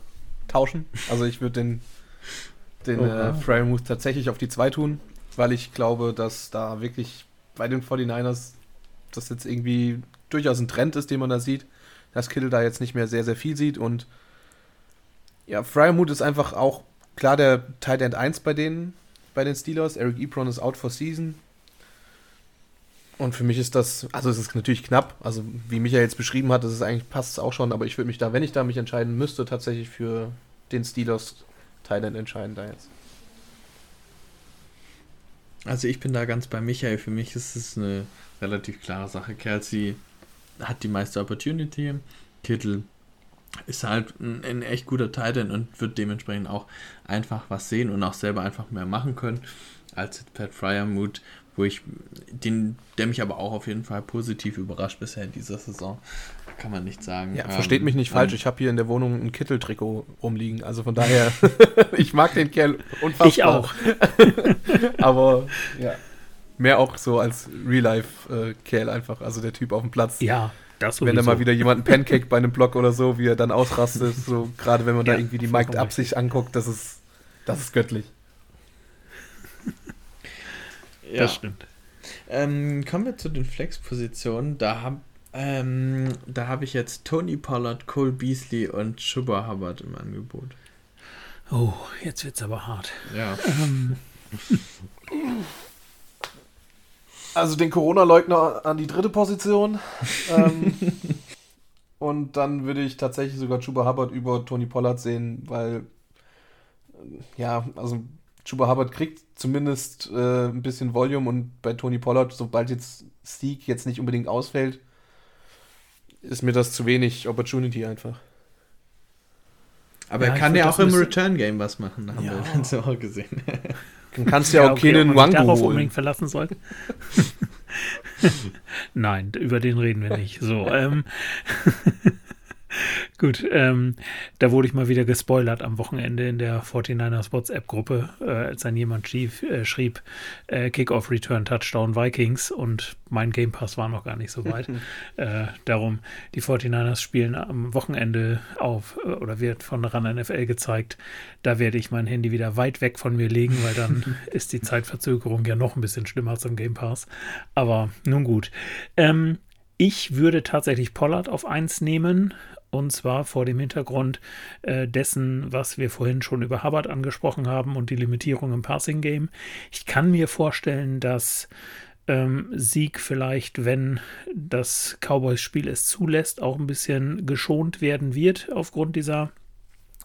tauschen. Also ich würde den, den äh, Freiermuth tatsächlich auf die 2 tun, weil ich glaube, dass da wirklich bei den 49ers das jetzt irgendwie durchaus ein Trend ist, den man da sieht, dass Kittle da jetzt nicht mehr sehr, sehr viel sieht und ja, Freiermuth ist einfach auch klar der Tight End 1 bei denen, bei den Steelers. Eric Ebron ist out for season. Und für mich ist das, also es ist natürlich knapp, also wie Michael jetzt beschrieben hat, das ist eigentlich passt es auch schon, aber ich würde mich da, wenn ich da mich entscheiden müsste, tatsächlich für den Steelers Thailand entscheiden da jetzt. Also ich bin da ganz bei Michael. Für mich ist es eine relativ klare Sache. Kelsey hat die meiste Opportunity. Kittel ist halt ein, ein echt guter Titan und wird dementsprechend auch einfach was sehen und auch selber einfach mehr machen können als Pat Fryermuth wo ich den, der mich aber auch auf jeden Fall positiv überrascht bisher in dieser Saison. Kann man nicht sagen. Ja, versteht ähm, mich nicht falsch, ähm, ich habe hier in der Wohnung ein Kitteltrikot rumliegen, also von daher, ich mag den Kerl unfassbar. Ich auch. aber ja, mehr auch so als Real-Life-Kerl äh, einfach, also der Typ auf dem Platz. Ja, das sowieso. Wenn er mal wieder jemanden Pancake bei einem Block oder so, wie er dann ausrastet, so gerade wenn man ja, da irgendwie die sich anguckt, das ist, das ist göttlich. Ja. Das stimmt. Ähm, kommen wir zu den Flex-Positionen. Da habe ähm, hab ich jetzt Tony Pollard, Cole Beasley und Chuba Hubbard im Angebot. Oh, jetzt wird's aber hart. Ja. Ähm. Also den Corona-Leugner an die dritte Position. ähm, und dann würde ich tatsächlich sogar Chuba Hubbard über Tony Pollard sehen, weil ja, also Chuba Hubbard kriegt zumindest äh, ein bisschen Volume und bei Tony Pollard, sobald jetzt Steak jetzt nicht unbedingt ausfällt, ist mir das zu wenig Opportunity einfach. Aber ja, er kann ja auch im Return-Game was machen, haben ja. wir ganz auch gesehen. Dann kannst du ja auch okay, keinen Wango darauf holen. unbedingt verlassen sollte. Nein, über den reden wir nicht. So, ähm, Gut, ähm, da wurde ich mal wieder gespoilert am Wochenende in der 49ers WhatsApp-Gruppe, äh, als dann jemand schrieb, äh, schrieb äh, Kickoff Return Touchdown Vikings und mein Game Pass war noch gar nicht so weit. Äh, darum, die 49ers spielen am Wochenende auf äh, oder wird von Run NFL gezeigt. Da werde ich mein Handy wieder weit weg von mir legen, weil dann ist die Zeitverzögerung ja noch ein bisschen schlimmer zum Game Pass. Aber nun gut. Ähm, ich würde tatsächlich Pollard auf 1 nehmen. Und zwar vor dem Hintergrund äh, dessen, was wir vorhin schon über Hubbard angesprochen haben und die Limitierung im Passing Game. Ich kann mir vorstellen, dass ähm, Sieg vielleicht, wenn das Cowboys-Spiel es zulässt, auch ein bisschen geschont werden wird aufgrund dieser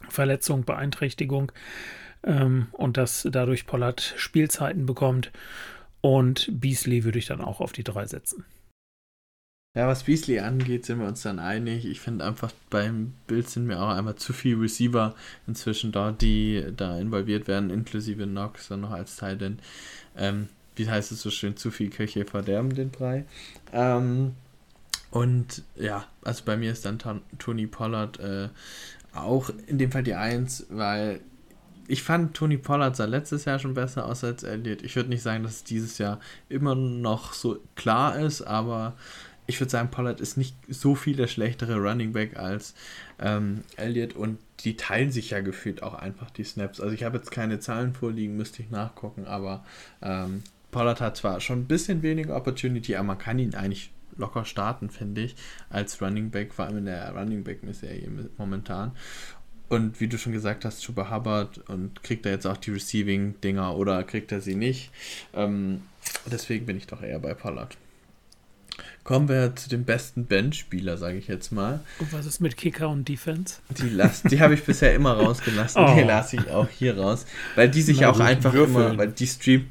Verletzung, Beeinträchtigung ähm, und dass dadurch Pollard Spielzeiten bekommt. Und Beasley würde ich dann auch auf die drei setzen. Ja, was Beasley angeht, sind wir uns dann einig. Ich finde einfach, beim Bild sind mir auch einmal zu viele Receiver inzwischen dort, die da involviert werden, inklusive Knox dann noch als Teil, denn ähm, wie heißt es so schön, zu viel Köche verderben den Brei. Ähm, und ja, also bei mir ist dann Tony Pollard äh, auch in dem Fall die Eins, weil ich fand Tony Pollard sah letztes Jahr schon besser aus als Elliott. Ich würde nicht sagen, dass es dieses Jahr immer noch so klar ist, aber ich würde sagen, Pollard ist nicht so viel der schlechtere Running Back als ähm, Elliott und die teilen sich ja gefühlt auch einfach die Snaps. Also ich habe jetzt keine Zahlen vorliegen, müsste ich nachgucken, aber ähm, Pollard hat zwar schon ein bisschen weniger Opportunity, aber man kann ihn eigentlich locker starten, finde ich, als Running Back, vor allem in der Running Back-Serie momentan. Und wie du schon gesagt hast, Chuba Hubbard und kriegt er jetzt auch die Receiving-Dinger oder kriegt er sie nicht? Ähm, deswegen bin ich doch eher bei Pollard. Kommen wir zu dem besten Bench-Spieler, sage ich jetzt mal. Und was ist mit Kicker und Defense? Die, die habe ich bisher immer rausgelassen. Oh. Die lasse ich auch hier raus. Weil die sich Na, auch einfach Würfeln. immer, weil die, stream,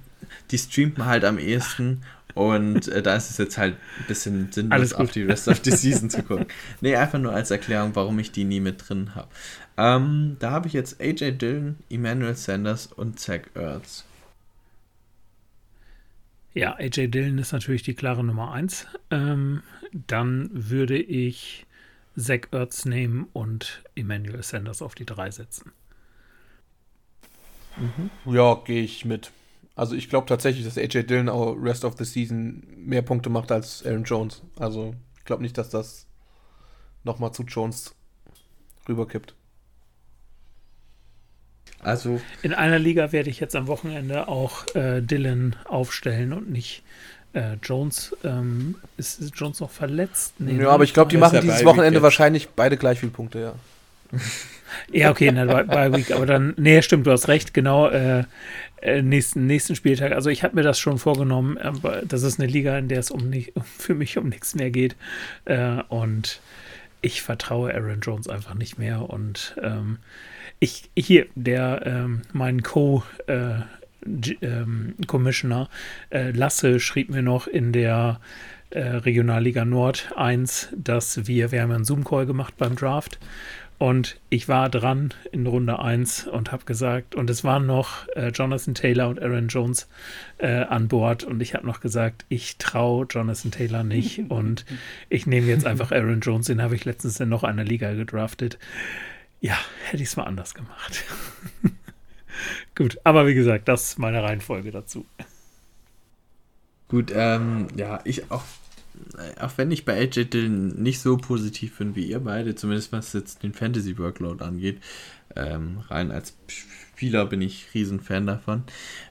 die streamt man halt am ehesten. Und äh, da ist es jetzt halt ein bisschen sinnlos, auf die Rest of the Season zu gucken. Nee, einfach nur als Erklärung, warum ich die nie mit drin habe. Ähm, da habe ich jetzt AJ Dillon, Emmanuel Sanders und Zach Ertz. Ja, AJ Dillon ist natürlich die klare Nummer 1. Ähm, dann würde ich Zach Ertz nehmen und Emmanuel Sanders auf die 3 setzen. Mhm. Ja, gehe ich mit. Also ich glaube tatsächlich, dass AJ Dillon auch Rest of the Season mehr Punkte macht als Aaron Jones. Also ich glaube nicht, dass das nochmal zu Jones rüberkippt. Also in einer Liga werde ich jetzt am Wochenende auch äh, Dylan aufstellen und nicht äh, Jones. Ähm, ist, ist, Jones noch verletzt? Nee, ja, aber ich glaube, die machen dieses Wochenende wahrscheinlich beide gleich viele Punkte, ja. ja, okay, ne, bei, bei Week, aber dann, nee, stimmt, du hast recht, genau, äh, äh nächsten, nächsten Spieltag. Also ich habe mir das schon vorgenommen, aber das ist eine Liga, in der es um nicht, für mich um nichts mehr geht. Äh, und ich vertraue Aaron Jones einfach nicht mehr und ähm, ich, hier, der, ähm, mein Co- äh, ähm, Commissioner äh, Lasse schrieb mir noch in der äh, Regionalliga Nord 1, dass wir, wir haben einen Zoom-Call gemacht beim Draft. Und ich war dran in Runde 1 und habe gesagt, und es waren noch äh, Jonathan Taylor und Aaron Jones äh, an Bord. Und ich habe noch gesagt, ich traue Jonathan Taylor nicht. Und ich nehme jetzt einfach Aaron Jones, den habe ich letztens in noch einer Liga gedraftet. Ja, hätte ich es mal anders gemacht. Gut, aber wie gesagt, das ist meine Reihenfolge dazu. Gut, ähm, ja, ich auch, auch wenn ich bei AJ Dillon nicht so positiv bin wie ihr beide, zumindest was jetzt den Fantasy-Workload angeht, ähm, rein als Spieler bin ich riesen Fan davon.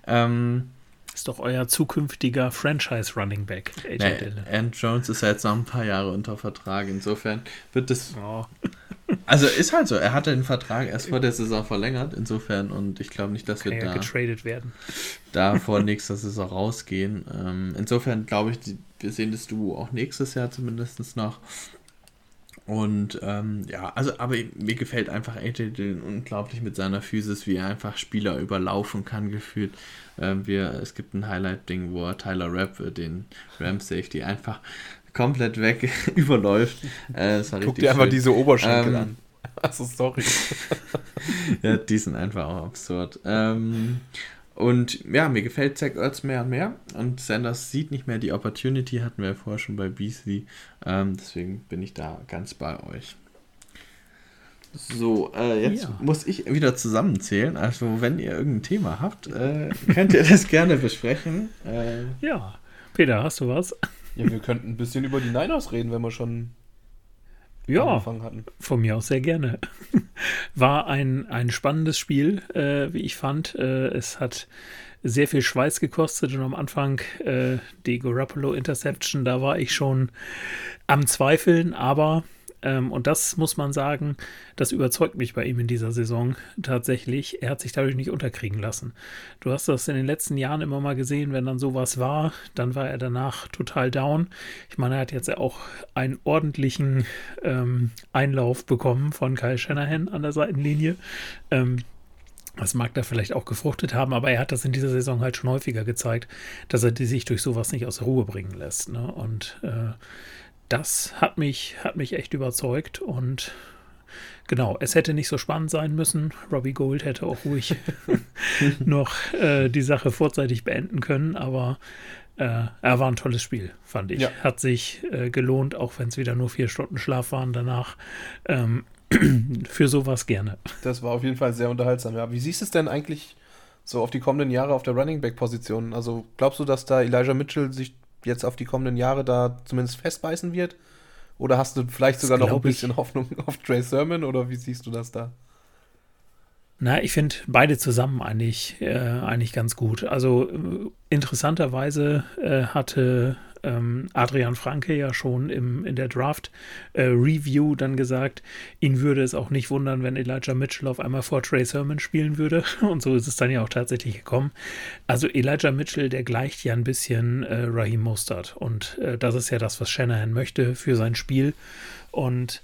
Ähm, ist doch euer zukünftiger Franchise-Running Back, AJ nee, Dillon. Jones ist ja jetzt noch ein paar Jahre unter Vertrag, insofern wird das. Oh. Also ist halt so, er hatte den Vertrag erst vor der Saison verlängert, insofern, und ich glaube nicht, dass Kann wir ja da getradet werden. da vor nächster Saison rausgehen. Ähm, insofern glaube ich, wir sehen das Duo auch nächstes Jahr zumindest noch. Und ähm, ja, also, aber mir gefällt einfach AJ Dillon unglaublich mit seiner Physis, wie er einfach Spieler überlaufen kann, gefühlt. Ähm, wir, es gibt ein Highlight-Ding, wo er Tyler Rapp, äh, den Ram Safety, einfach komplett weg überläuft. Äh, Guck dir einfach diese Oberschenkel ähm, an. Also sorry. ja, die sind einfach auch absurd. Ähm, und ja, mir gefällt Zach Ertz mehr und mehr. Und Sanders sieht nicht mehr die Opportunity, hatten wir ja vorher schon bei Beasley. Ähm, deswegen bin ich da ganz bei euch. So, äh, jetzt ja. muss ich wieder zusammenzählen. Also, wenn ihr irgendein Thema habt, äh, könnt ihr das gerne besprechen. Äh, ja, Peter, hast du was? Ja, wir könnten ein bisschen über die Niners reden, wenn wir schon ja. Von mir aus sehr gerne. War ein, ein spannendes Spiel, äh, wie ich fand. Äh, es hat sehr viel Schweiß gekostet und am Anfang äh, die Garoppolo Interception, da war ich schon am Zweifeln, aber ähm, und das muss man sagen, das überzeugt mich bei ihm in dieser Saison tatsächlich. Er hat sich dadurch nicht unterkriegen lassen. Du hast das in den letzten Jahren immer mal gesehen, wenn dann sowas war, dann war er danach total down. Ich meine, er hat jetzt auch einen ordentlichen ähm, Einlauf bekommen von Kyle Shanahan an der Seitenlinie. Ähm, das mag da vielleicht auch gefruchtet haben, aber er hat das in dieser Saison halt schon häufiger gezeigt, dass er sich durch sowas nicht aus der Ruhe bringen lässt. Ne? Und äh, das hat mich, hat mich echt überzeugt und genau, es hätte nicht so spannend sein müssen. Robbie Gold hätte auch ruhig noch äh, die Sache vorzeitig beenden können, aber äh, er war ein tolles Spiel, fand ich. Ja. Hat sich äh, gelohnt, auch wenn es wieder nur vier Stunden Schlaf waren danach. Ähm, für sowas gerne. Das war auf jeden Fall sehr unterhaltsam. Ja, wie siehst du es denn eigentlich so auf die kommenden Jahre auf der Running Back Position? Also glaubst du, dass da Elijah Mitchell sich jetzt auf die kommenden Jahre da zumindest festbeißen wird? Oder hast du vielleicht sogar noch ein bisschen ich. Hoffnung auf Trey Sermon oder wie siehst du das da? Na, ich finde beide zusammen eigentlich, äh, eigentlich ganz gut. Also äh, interessanterweise äh, hatte ähm, Adrian Franke ja schon im, in der Draft-Review äh, dann gesagt, ihn würde es auch nicht wundern, wenn Elijah Mitchell auf einmal vor Trey Sermon spielen würde. Und so ist es dann ja auch tatsächlich gekommen. Also Elijah Mitchell, der gleicht ja ein bisschen äh, Raheem Mostert. Und äh, das ist ja das, was Shanahan möchte für sein Spiel. Und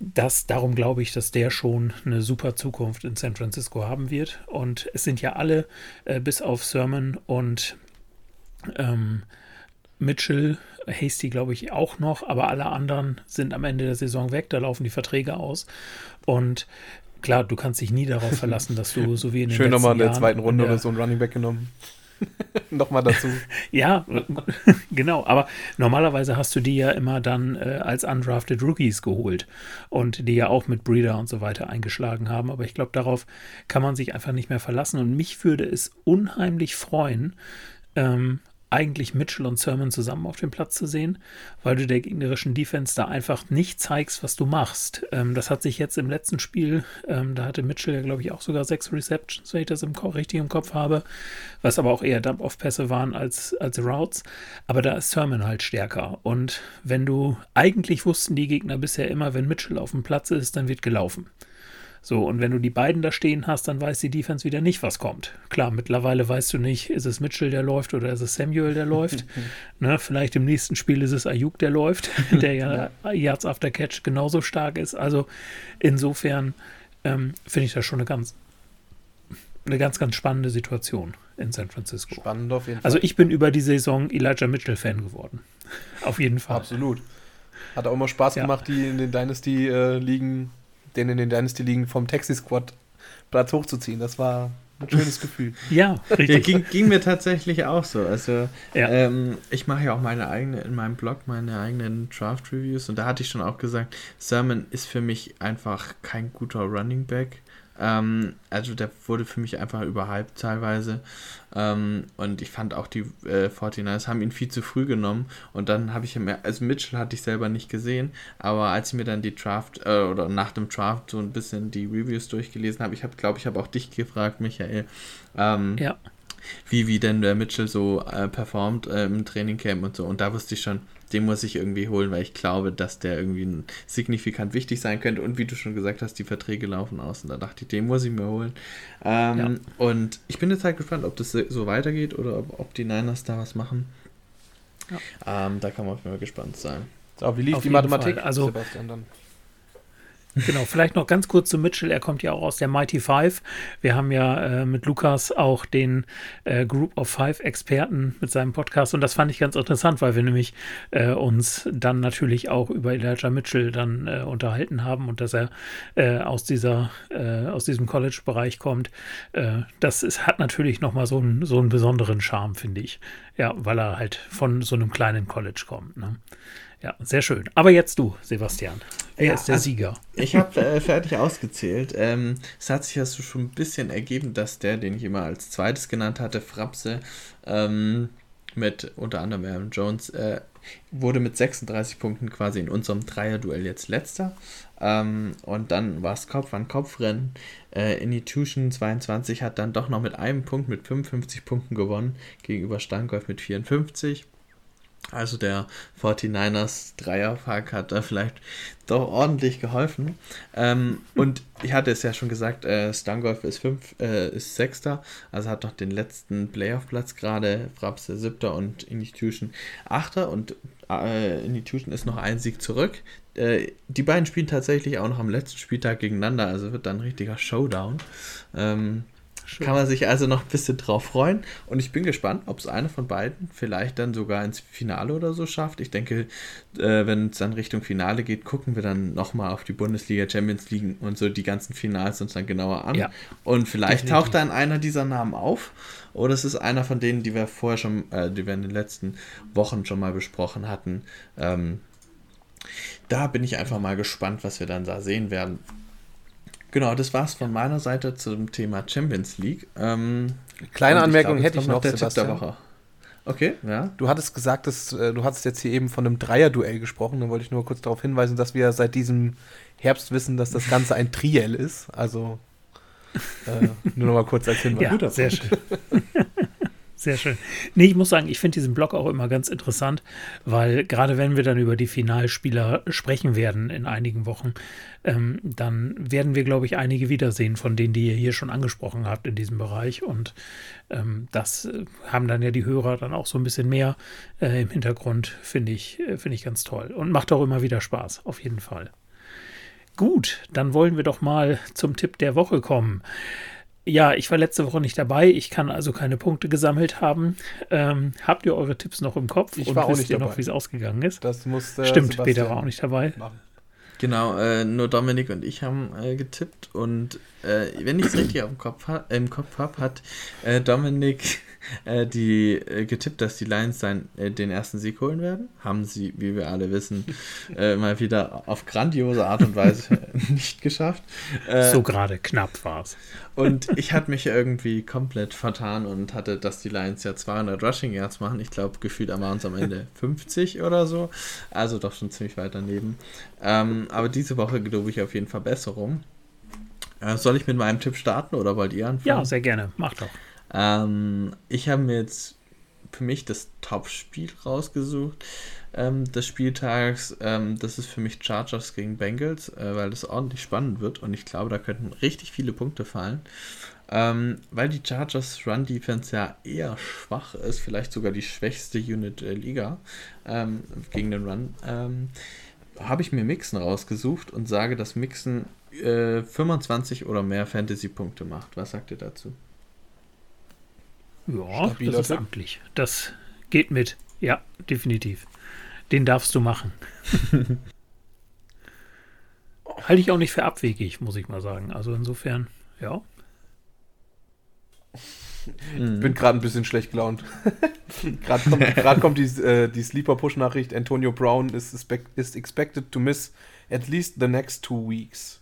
das, darum glaube ich, dass der schon eine super Zukunft in San Francisco haben wird. Und es sind ja alle, äh, bis auf Sermon und ähm, Mitchell, Hasty glaube ich auch noch, aber alle anderen sind am Ende der Saison weg, da laufen die Verträge aus. Und klar, du kannst dich nie darauf verlassen, dass du so wie in den Schön nochmal in der zweiten Runde oder so ein Running Back genommen. nochmal dazu. ja, genau. Aber normalerweise hast du die ja immer dann äh, als undrafted Rookies geholt und die ja auch mit Breeder und so weiter eingeschlagen haben. Aber ich glaube, darauf kann man sich einfach nicht mehr verlassen. Und mich würde es unheimlich freuen, ähm, eigentlich Mitchell und Sermon zusammen auf dem Platz zu sehen, weil du der gegnerischen Defense da einfach nicht zeigst, was du machst. Ähm, das hat sich jetzt im letzten Spiel, ähm, da hatte Mitchell ja, glaube ich, auch sogar sechs Receptions, wenn ich das im richtig im Kopf habe, was aber auch eher Dump-Off-Pässe waren als, als Routes. Aber da ist Sermon halt stärker. Und wenn du, eigentlich wussten die Gegner bisher immer, wenn Mitchell auf dem Platz ist, dann wird gelaufen. So, und wenn du die beiden da stehen hast, dann weiß die Defense wieder nicht, was kommt. Klar, mittlerweile weißt du nicht, ist es Mitchell, der läuft oder ist es Samuel, der läuft. ne, vielleicht im nächsten Spiel ist es Ayuk, der läuft, der ja, ja Yards after Catch genauso stark ist. Also insofern ähm, finde ich das schon eine ganz, eine ganz, ganz spannende Situation in San Francisco. Spannend auf jeden also Fall. Also ich bin über die Saison Elijah Mitchell-Fan geworden. auf jeden Fall. Absolut. Hat auch immer Spaß ja. gemacht, die in den Dynasty-Ligen äh, den in den Dynasty ligen vom Taxi Squad Platz hochzuziehen. Das war ein schönes Gefühl. Ja, richtig. Ja, ging, ging, mir tatsächlich auch so. Also ja. ähm, ich mache ja auch meine eigene, in meinem Blog meine eigenen Draft Reviews und da hatte ich schon auch gesagt, Sermon ist für mich einfach kein guter Running Back. Ähm, also der wurde für mich einfach überhyped teilweise. Ähm, und ich fand auch die äh, 49ers haben ihn viel zu früh genommen. Und dann habe ich ihm, also Mitchell hatte ich selber nicht gesehen, aber als ich mir dann die Draft äh, oder nach dem Draft so ein bisschen die Reviews durchgelesen habe, ich habe, glaube ich, habe auch dich gefragt, Michael. Ähm, ja. Wie, wie denn der Mitchell so äh, performt äh, im Trainingcamp und so. Und da wusste ich schon, den muss ich irgendwie holen, weil ich glaube, dass der irgendwie signifikant wichtig sein könnte. Und wie du schon gesagt hast, die Verträge laufen aus. Und da dachte ich, den muss ich mir holen. Ähm, ja. Und ich bin jetzt halt gespannt, ob das so weitergeht oder ob, ob die Niners da was machen. Ja. Ähm, da kann man auf jeden Fall gespannt sein. So, wie lief auf die Mathematik, Fall. also, Sebastian, dann? Genau, vielleicht noch ganz kurz zu Mitchell. Er kommt ja auch aus der Mighty Five. Wir haben ja äh, mit Lukas auch den äh, Group of Five Experten mit seinem Podcast und das fand ich ganz interessant, weil wir nämlich äh, uns dann natürlich auch über Elijah Mitchell dann äh, unterhalten haben und dass er äh, aus dieser äh, aus diesem College-Bereich kommt. das ist, hat natürlich nochmal so, ein, so einen besonderen Charme, finde ich. Ja, weil er halt von so einem kleinen College kommt. Ne? Ja, sehr schön. Aber jetzt du, Sebastian. Wer ja, ist der also Sieger? Ich habe äh, fertig ausgezählt. Ähm, es hat sich ja so schon ein bisschen ergeben, dass der, den ich immer als zweites genannt hatte, Frapse, ähm, mit unter anderem Aaron Jones, äh, wurde mit 36 Punkten quasi in unserem Dreierduell jetzt letzter. Ähm, und dann war es Kopf an Kopf Rennen. Äh, Intuition 22 hat dann doch noch mit einem Punkt mit 55 Punkten gewonnen gegenüber Stangolf mit 54. Also der 49ers Dreierpack hat da vielleicht doch ordentlich geholfen. Ähm, und ich hatte es ja schon gesagt, äh, Stangolf ist, fünf, äh, ist Sechster, also hat noch den letzten Playoff-Platz gerade, Frapse Siebter und Institution Achter und äh, Institution ist noch ein Sieg zurück. Äh, die beiden spielen tatsächlich auch noch am letzten Spieltag gegeneinander, also wird dann ein richtiger Showdown. Ähm, Schön. Kann man sich also noch ein bisschen drauf freuen. Und ich bin gespannt, ob es einer von beiden vielleicht dann sogar ins Finale oder so schafft. Ich denke, äh, wenn es dann Richtung Finale geht, gucken wir dann nochmal auf die Bundesliga, Champions League und so die ganzen Finals uns dann genauer an. Ja. Und vielleicht Definitiv. taucht dann einer dieser Namen auf. Oder es ist einer von denen, die wir vorher schon, äh, die wir in den letzten Wochen schon mal besprochen hatten. Ähm, da bin ich einfach mal gespannt, was wir dann da sehen werden. Genau, das war's von meiner Seite zum Thema Champions League. Ähm, Kleine Anmerkung glaub, hätte ich noch, der Tipp der Woche. Okay, ja. Du hattest gesagt, dass äh, du hattest jetzt hier eben von einem Dreier-Duell gesprochen. Dann wollte ich nur kurz darauf hinweisen, dass wir seit diesem Herbst wissen, dass das Ganze ein Triell ist. Also äh, nur noch mal kurz als Hinweis. Ja, sehr schön. Sehr schön. Nee, ich muss sagen, ich finde diesen Blog auch immer ganz interessant, weil gerade wenn wir dann über die Finalspieler sprechen werden in einigen Wochen, ähm, dann werden wir, glaube ich, einige wiedersehen von denen, die ihr hier schon angesprochen habt in diesem Bereich. Und ähm, das äh, haben dann ja die Hörer dann auch so ein bisschen mehr äh, im Hintergrund, finde ich, äh, finde ich ganz toll. Und macht auch immer wieder Spaß, auf jeden Fall. Gut, dann wollen wir doch mal zum Tipp der Woche kommen. Ja, ich war letzte Woche nicht dabei. Ich kann also keine Punkte gesammelt haben. Ähm, habt ihr eure Tipps noch im Kopf? Ich war und auch nicht ihr dabei. noch, wie es ausgegangen ist? Das musste Stimmt, Sebastian Peter war auch nicht dabei. machen. Genau, äh, nur Dominik und ich haben äh, getippt und äh, wenn ich es richtig dem Kopf ha im Kopf habe, hat äh, Dominik äh, die äh, getippt, dass die Lions dann äh, den ersten Sieg holen werden. Haben sie, wie wir alle wissen, äh, mal wieder auf grandiose Art und Weise nicht geschafft. Äh, So gerade knapp war es. Und ich hatte mich irgendwie komplett vertan und hatte, dass die Lions ja 200 Rushing Yards machen. Ich glaube, gefühlt waren es am Ende 50 oder so. Also doch schon ziemlich weit daneben. Ähm, aber diese Woche glaube ich auf jeden Fall Besserung. Soll ich mit meinem Tipp starten oder wollt ihr anfangen? Ja, sehr gerne. Mach doch. Ähm, ich habe mir jetzt für mich das Top-Spiel rausgesucht ähm, des Spieltags. Ähm, das ist für mich Chargers gegen Bengals, äh, weil das ordentlich spannend wird und ich glaube, da könnten richtig viele Punkte fallen. Ähm, weil die Chargers Run Defense ja eher schwach ist, vielleicht sogar die schwächste Unit der Liga ähm, gegen den Run, ähm, habe ich mir Mixen rausgesucht und sage, dass Mixen äh, 25 oder mehr Fantasy-Punkte macht. Was sagt ihr dazu? Ja, Stabiler das ist Tipp. amtlich. Das geht mit. Ja, definitiv. Den darfst du machen. Halte ich auch nicht für abwegig, muss ich mal sagen. Also insofern, ja. Ich bin gerade ein bisschen schlecht gelaunt. Gerade kommt, grad kommt die, äh, die Sleeper-Push-Nachricht. Antonio Brown is, expect- is expected to miss at least the next two weeks.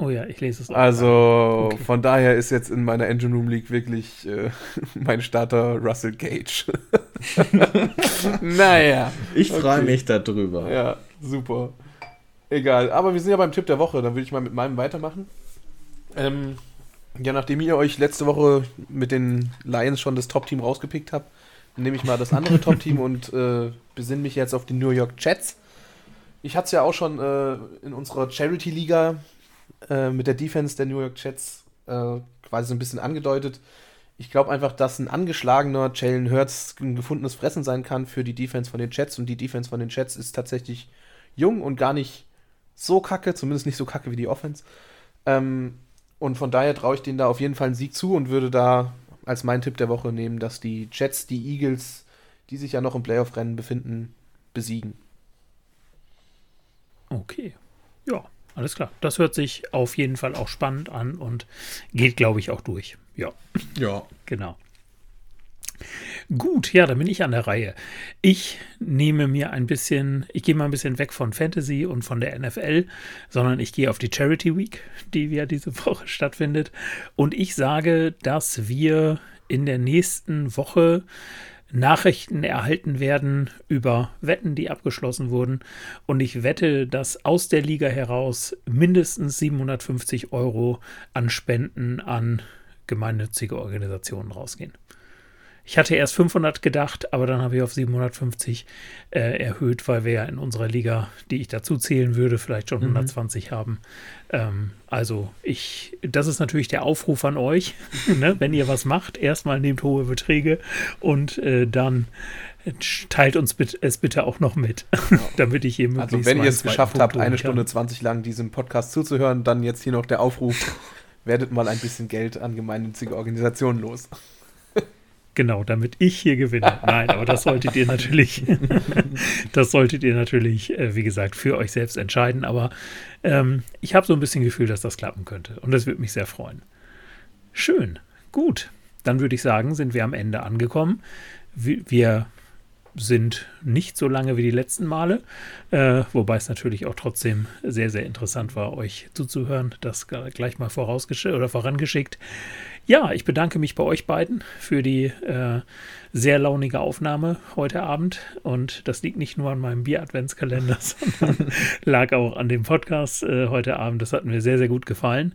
Oh ja, ich lese es auch. Also Okay. von daher ist jetzt in meiner Engine Room League wirklich äh, mein Starter Russell Gage. naja. Ich freue Okay. mich darüber. Ja, super. Egal, aber wir sind ja beim Tipp der Woche, dann würde ich mal mit meinem weitermachen. Ähm, ja, nachdem ihr euch letzte Woche mit den Lions schon das Top-Team rausgepickt habt, nehme ich mal das andere Top-Team und äh, besinne mich jetzt auf die New York Jets. Ich hatte es ja auch schon äh, in unserer Charity-Liga äh, mit der Defense der New York Jets äh, quasi so ein bisschen angedeutet. Ich glaube einfach, dass ein angeschlagener Jalen Hurts ein gefundenes Fressen sein kann für die Defense von den Jets und die Defense von den Jets ist tatsächlich jung und gar nicht so kacke, zumindest nicht so kacke wie die Offense. Ähm, und von daher traue ich denen da auf jeden Fall einen Sieg zu und würde da als meinen Tipp der Woche nehmen, dass die Jets die Eagles, die sich ja noch im Playoff-Rennen befinden, besiegen. Okay. Ja, alles klar. Das hört sich auf jeden Fall auch spannend an und geht, glaube ich, auch durch. Ja, Ja. genau. Gut, ja, dann bin ich an der Reihe. Ich nehme mir ein bisschen, ich gehe mal ein bisschen weg von Fantasy und von der NFL, sondern ich gehe auf die Charity Week, die ja diese Woche stattfindet. Und ich sage, dass wir in der nächsten Woche Nachrichten erhalten werden über Wetten, die abgeschlossen wurden. Und ich wette, dass aus der Liga heraus mindestens 750 Euro an Spenden an gemeinnützige Organisationen rausgehen. Ich hatte erst 500 gedacht, aber dann habe ich auf 750 äh, erhöht, weil wir ja in unserer Liga, die ich dazu zählen würde, vielleicht schon 120 haben. Ähm, also ich, das ist natürlich der Aufruf an euch, ne? wenn ihr was macht, erstmal nehmt hohe Beträge und äh, dann teilt uns es bitte auch noch mit, damit ich hier möglichst Also wenn ihr es geschafft Punkt habt, eine. Stunde 20 lang diesem Podcast zuzuhören, dann jetzt hier noch der Aufruf, werdet mal ein bisschen Geld an gemeinnützige Organisationen los. Genau, damit ich hier gewinne. Nein, aber das solltet ihr natürlich, das solltet ihr natürlich, äh, wie gesagt, für euch selbst entscheiden. Aber ähm, ich habe so ein bisschen Gefühl, dass das klappen könnte. Und das würde mich sehr freuen. Schön, gut. Dann würde ich sagen, sind wir am Ende angekommen. Wir, wir sind nicht so lange wie die letzten Male, äh, wobei es natürlich auch trotzdem sehr, sehr interessant war, euch zuzuhören. Das gleich mal vorausgeschickt oder vorangeschickt. Ja, ich bedanke mich bei euch beiden für die äh, sehr launige Aufnahme heute Abend. Und das liegt nicht nur an meinem Bier-Adventskalender, sondern lag auch an dem Podcast äh, heute Abend. Das hat mir sehr, sehr gut gefallen.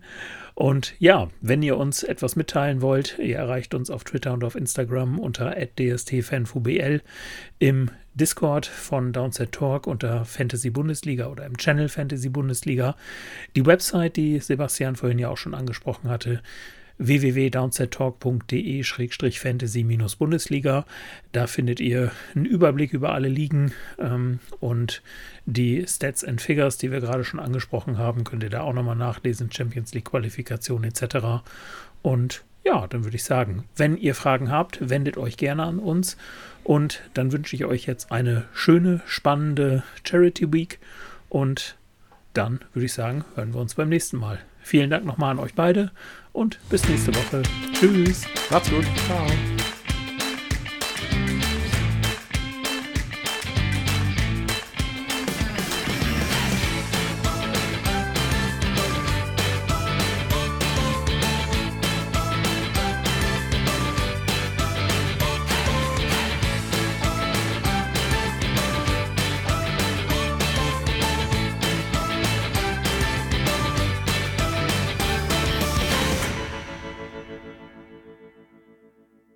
Und ja, wenn ihr uns etwas mitteilen wollt, ihr erreicht uns auf Twitter und auf Instagram unter dstfanfubl, im Discord von Downset Talk unter Fantasy Bundesliga oder im Channel Fantasy Bundesliga. Die Website, die Sebastian vorhin ja auch schon angesprochen hatte, www.downsettalk.de-fantasy-bundesliga. Da findet ihr einen Überblick über alle Ligen ähm, und die Stats and Figures, die wir gerade schon angesprochen haben, könnt ihr da auch nochmal nachlesen, Champions League Qualifikation etc. Und ja, dann würde ich sagen, wenn ihr Fragen habt, wendet euch gerne an uns und dann wünsche ich euch jetzt eine schöne, spannende Charity Week und dann würde ich sagen, hören wir uns beim nächsten Mal. Vielen Dank nochmal an euch beide und bis nächste Woche. Tschüss. Macht's gut. Ciao.